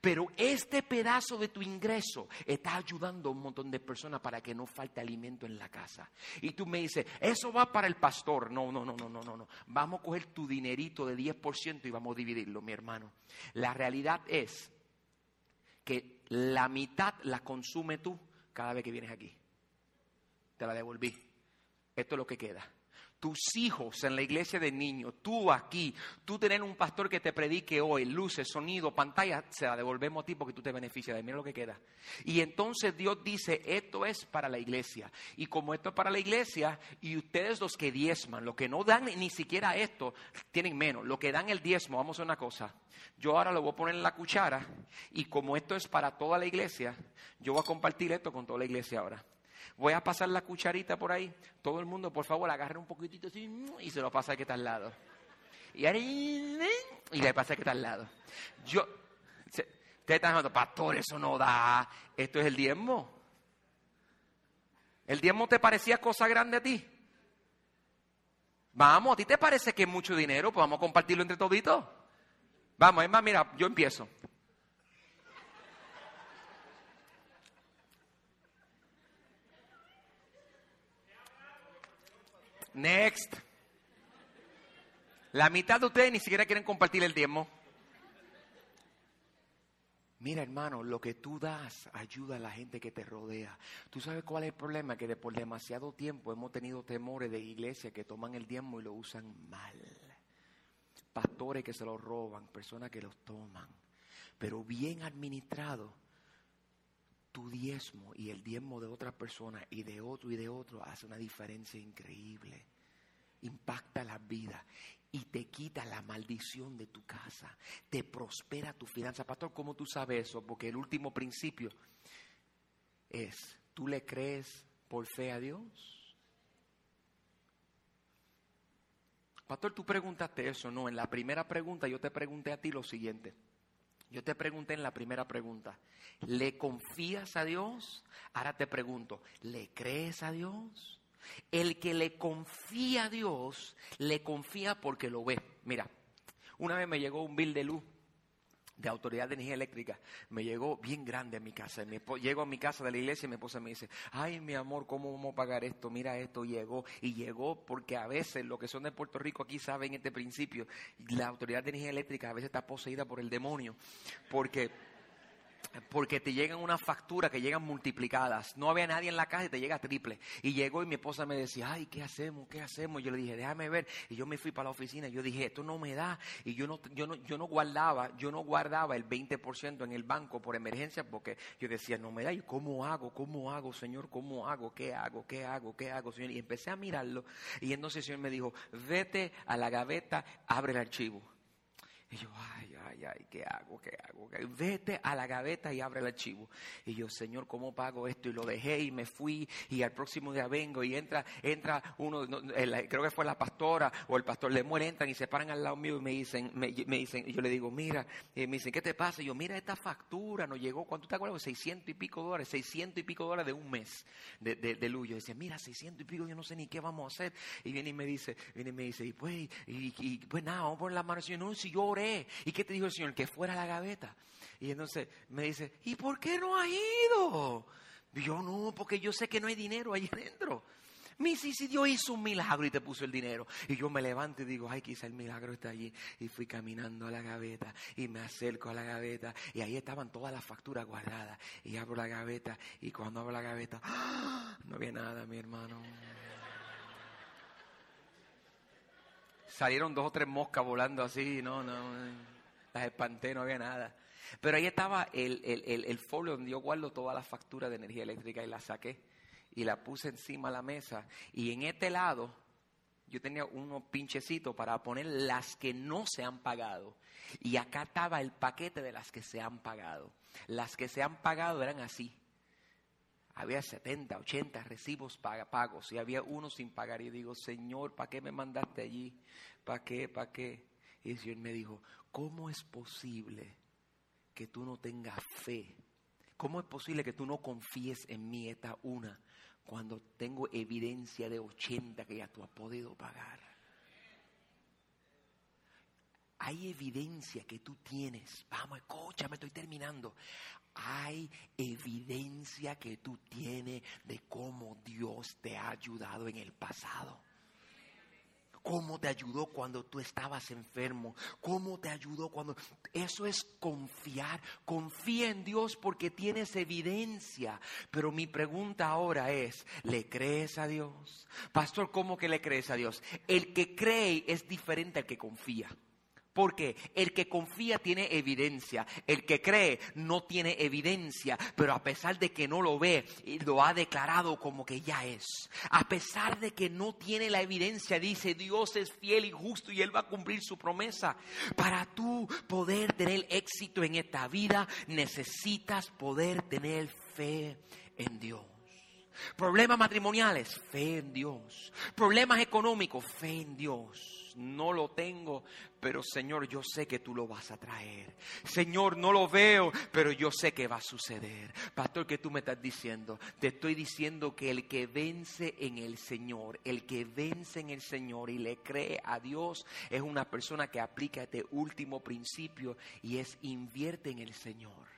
pero este pedazo de tu ingreso está ayudando a un montón de personas para que no falte alimento en la casa. Y tú me dices, eso va para el pastor. No, no, no, no, no, no. Vamos a coger tu dinerito de 10% y vamos a dividirlo, mi hermano. La realidad es que la mitad la consume tú cada vez que vienes aquí. Te la devolví. Esto es lo que queda tus hijos en la iglesia de niños, tú aquí, tú tener un pastor que te predique hoy, luces, sonido, pantalla, se la devolvemos a ti porque tú te beneficias de mira lo que queda. Y entonces Dios dice, esto es para la iglesia. Y como esto es para la iglesia, y ustedes los que diezman, los que no dan ni siquiera esto, tienen menos. Lo que dan el diezmo, vamos a una cosa. Yo ahora lo voy a poner en la cuchara, y como esto es para toda la iglesia, yo voy a compartir esto con toda la iglesia ahora. Voy a pasar la cucharita por ahí. Todo el mundo, por favor, agarre un poquitito así y se lo pasa al que está al lado. Y, y le pasa al que está al lado. Yo, ustedes están diciendo, pastor, eso no da. Esto es el diezmo. ¿El diezmo te parecía cosa grande a ti? Vamos, ¿a ti te parece que es mucho dinero? Pues vamos a compartirlo entre toditos. Vamos, es más, mira, yo empiezo. Next. La mitad de ustedes ni siquiera quieren compartir el diezmo. Mira, hermano, lo que tú das ayuda a la gente que te rodea. ¿Tú sabes cuál es el problema? Que por demasiado tiempo hemos tenido temores de iglesia que toman el diezmo y lo usan mal. Pastores que se lo roban, personas que los toman. Pero bien administrado, tu diezmo y el diezmo de otra persona y de otro y de otro hace una diferencia increíble. Impacta la vida y te quita la maldición de tu casa. Te prospera tu finanza. Pastor, ¿cómo tú sabes eso? Porque el último principio es, ¿tú le crees por fe a Dios? Pastor, tú preguntaste eso, no. En la primera pregunta yo te pregunté a ti lo siguiente. Yo te pregunté en la primera pregunta, ¿le confías a Dios? Ahora te pregunto, ¿le crees a Dios? El que le confía a Dios, le confía porque lo ve. Mira, una vez me llegó un bill de luz de autoridad de energía eléctrica me llegó bien grande a mi casa. Mi llego a mi casa de la iglesia y mi esposa me dice, ay mi amor, ¿cómo vamos a pagar esto? Mira esto, llegó. Y llegó porque a veces los que son de Puerto Rico aquí saben este principio. La autoridad de energía eléctrica a veces está poseída por el demonio. Porque porque te llegan unas facturas que llegan multiplicadas. No había nadie en la casa y te llega triple. Y llegó y mi esposa me decía, ay, ¿qué hacemos? ¿Qué hacemos? Yo le dije, déjame ver. Y yo me fui para la oficina yo dije, esto no me da. Y yo no, yo no, yo no guardaba, yo no guardaba el 20% en el banco por emergencia porque yo decía, no me da. ¿Y cómo hago? ¿Cómo hago, Señor? ¿Cómo hago? ¿Qué hago? ¿Qué hago? ¿Qué hago, Señor? Y empecé a mirarlo. Y entonces el Señor me dijo, vete a la gaveta, abre el archivo. Y yo, ay, ay, ay, ¿qué hago? ¿Qué hago? ¿Qué? Vete a la gaveta y abre el archivo. Y yo, Señor, ¿cómo pago esto? Y lo dejé y me fui y al próximo día vengo y entra, entra uno, creo que fue la pastora o el pastor Lemuel, entran y se paran al lado mío y me dicen, me, me dicen, y yo le digo, mira, y me dicen, ¿qué te pasa? Y yo, mira esta factura, nos llegó, ¿cuánto te acuerdas? 600 y pico dólares, 600 y pico dólares de un mes de, de, de luz. Yo decía, mira, 600 y pico, yo no sé ni qué vamos a hacer. Y viene y me dice, viene y me dice, y pues, y, y, pues nada, vamos a poner la mano. Y yo, no, si yo oré. ¿Y qué te dijo el Señor? Que fuera a la gaveta. Y entonces me dice, ¿y por qué no has ido? Yo, no, porque yo sé que no hay dinero ahí *laughs* adentro. Dice, "¿Y si Dios hizo un milagro y te puso el dinero. Y yo me levanto y digo, ay, quizá el milagro está allí. Y fui caminando a la gaveta y me acerco a la gaveta. Y ahí estaban todas las facturas guardadas. Y abro la gaveta y cuando abro la gaveta, ¡ah! no había nada, mi hermano. Salieron dos o tres moscas volando así, no, no, las espanté, no había nada. Pero ahí estaba el, el, el, el folio donde yo guardo todas las facturas de energía eléctrica y la saqué y la puse encima de la mesa. Y en este lado yo tenía unos pinchecitos para poner las que no se han pagado. Y acá estaba el paquete de las que se han pagado. Las que se han pagado eran así. Había 70, 80 recibos pagos y había uno sin pagar. Y digo, Señor, ¿para qué me mandaste allí? ¿Para qué? ¿Para qué? Y el Señor me dijo, ¿cómo es posible que tú no tengas fe? ¿Cómo es posible que tú no confíes en mí esta una cuando tengo evidencia de 80 que ya tú has podido pagar? Hay evidencia que tú tienes. Vamos, escúchame, estoy terminando. Hay evidencia que tú tienes de cómo Dios te ha ayudado en el pasado. Cómo te ayudó cuando tú estabas enfermo. Cómo te ayudó cuando... Eso es confiar. Confía en Dios porque tienes evidencia. Pero mi pregunta ahora es, ¿le crees a Dios? Pastor, ¿cómo que le crees a Dios? El que cree es diferente al que confía. Porque el que confía tiene evidencia, el que cree no tiene evidencia, pero a pesar de que no lo ve, lo ha declarado como que ya es. A pesar de que no tiene la evidencia, dice Dios es fiel y justo y Él va a cumplir su promesa. Para tú poder tener éxito en esta vida, necesitas poder tener fe en Dios. Problemas matrimoniales, fe en Dios. Problemas económicos, fe en Dios. No lo tengo, pero Señor, yo sé que tú lo vas a traer. Señor, no lo veo, pero yo sé que va a suceder. Pastor, ¿qué tú me estás diciendo? Te estoy diciendo que el que vence en el Señor, el que vence en el Señor y le cree a Dios, es una persona que aplica este último principio y es invierte en el Señor.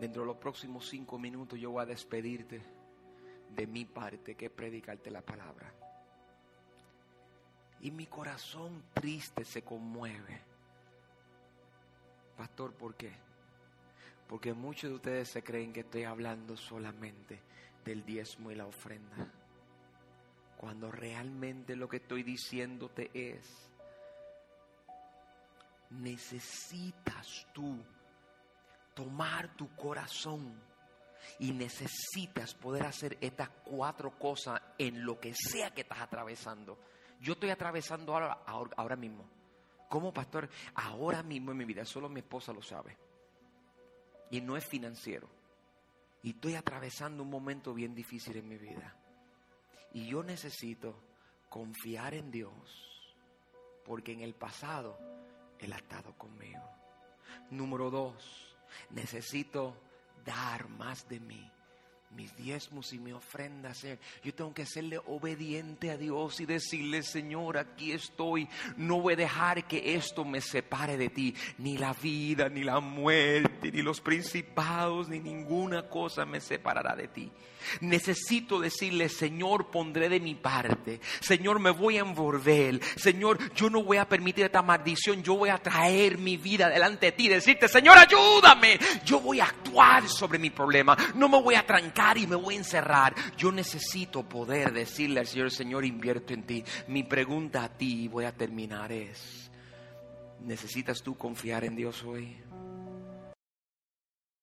Dentro de los próximos cinco minutos yo voy a despedirte de mi parte, que es predicarte la palabra. Y mi corazón triste se conmueve. Pastor, ¿por qué? Porque muchos de ustedes se creen que estoy hablando solamente del diezmo y la ofrenda. Cuando realmente lo que estoy diciéndote es, necesitas tú tomar tu corazón y necesitas poder hacer estas cuatro cosas en lo que sea que estás atravesando. Yo estoy atravesando ahora, ahora, mismo. Como pastor, ahora mismo en mi vida, solo mi esposa lo sabe. Y no es financiero. Y estoy atravesando un momento bien difícil en mi vida. Y yo necesito confiar en Dios, porque en el pasado Él ha estado conmigo. Número dos, necesito dar más de mí mis diezmos y mi ofrenda. Yo tengo que serle obediente a Dios y decirle, Señor, aquí estoy. No voy a dejar que esto me separe de ti. Ni la vida, ni la muerte, ni los principados, ni ninguna cosa me separará de ti. Necesito decirle, Señor, pondré de mi parte. Señor, me voy a envolver. Señor, yo no voy a permitir esta maldición. Yo voy a traer mi vida delante de ti. Decirte, Señor, ayúdame. Yo voy a actuar sobre mi problema. No me voy a trancar y me voy a encerrar. Yo necesito poder decirle al Señor, Señor, invierto en ti. Mi pregunta a ti, voy a terminar, es, ¿necesitas tú confiar en Dios hoy?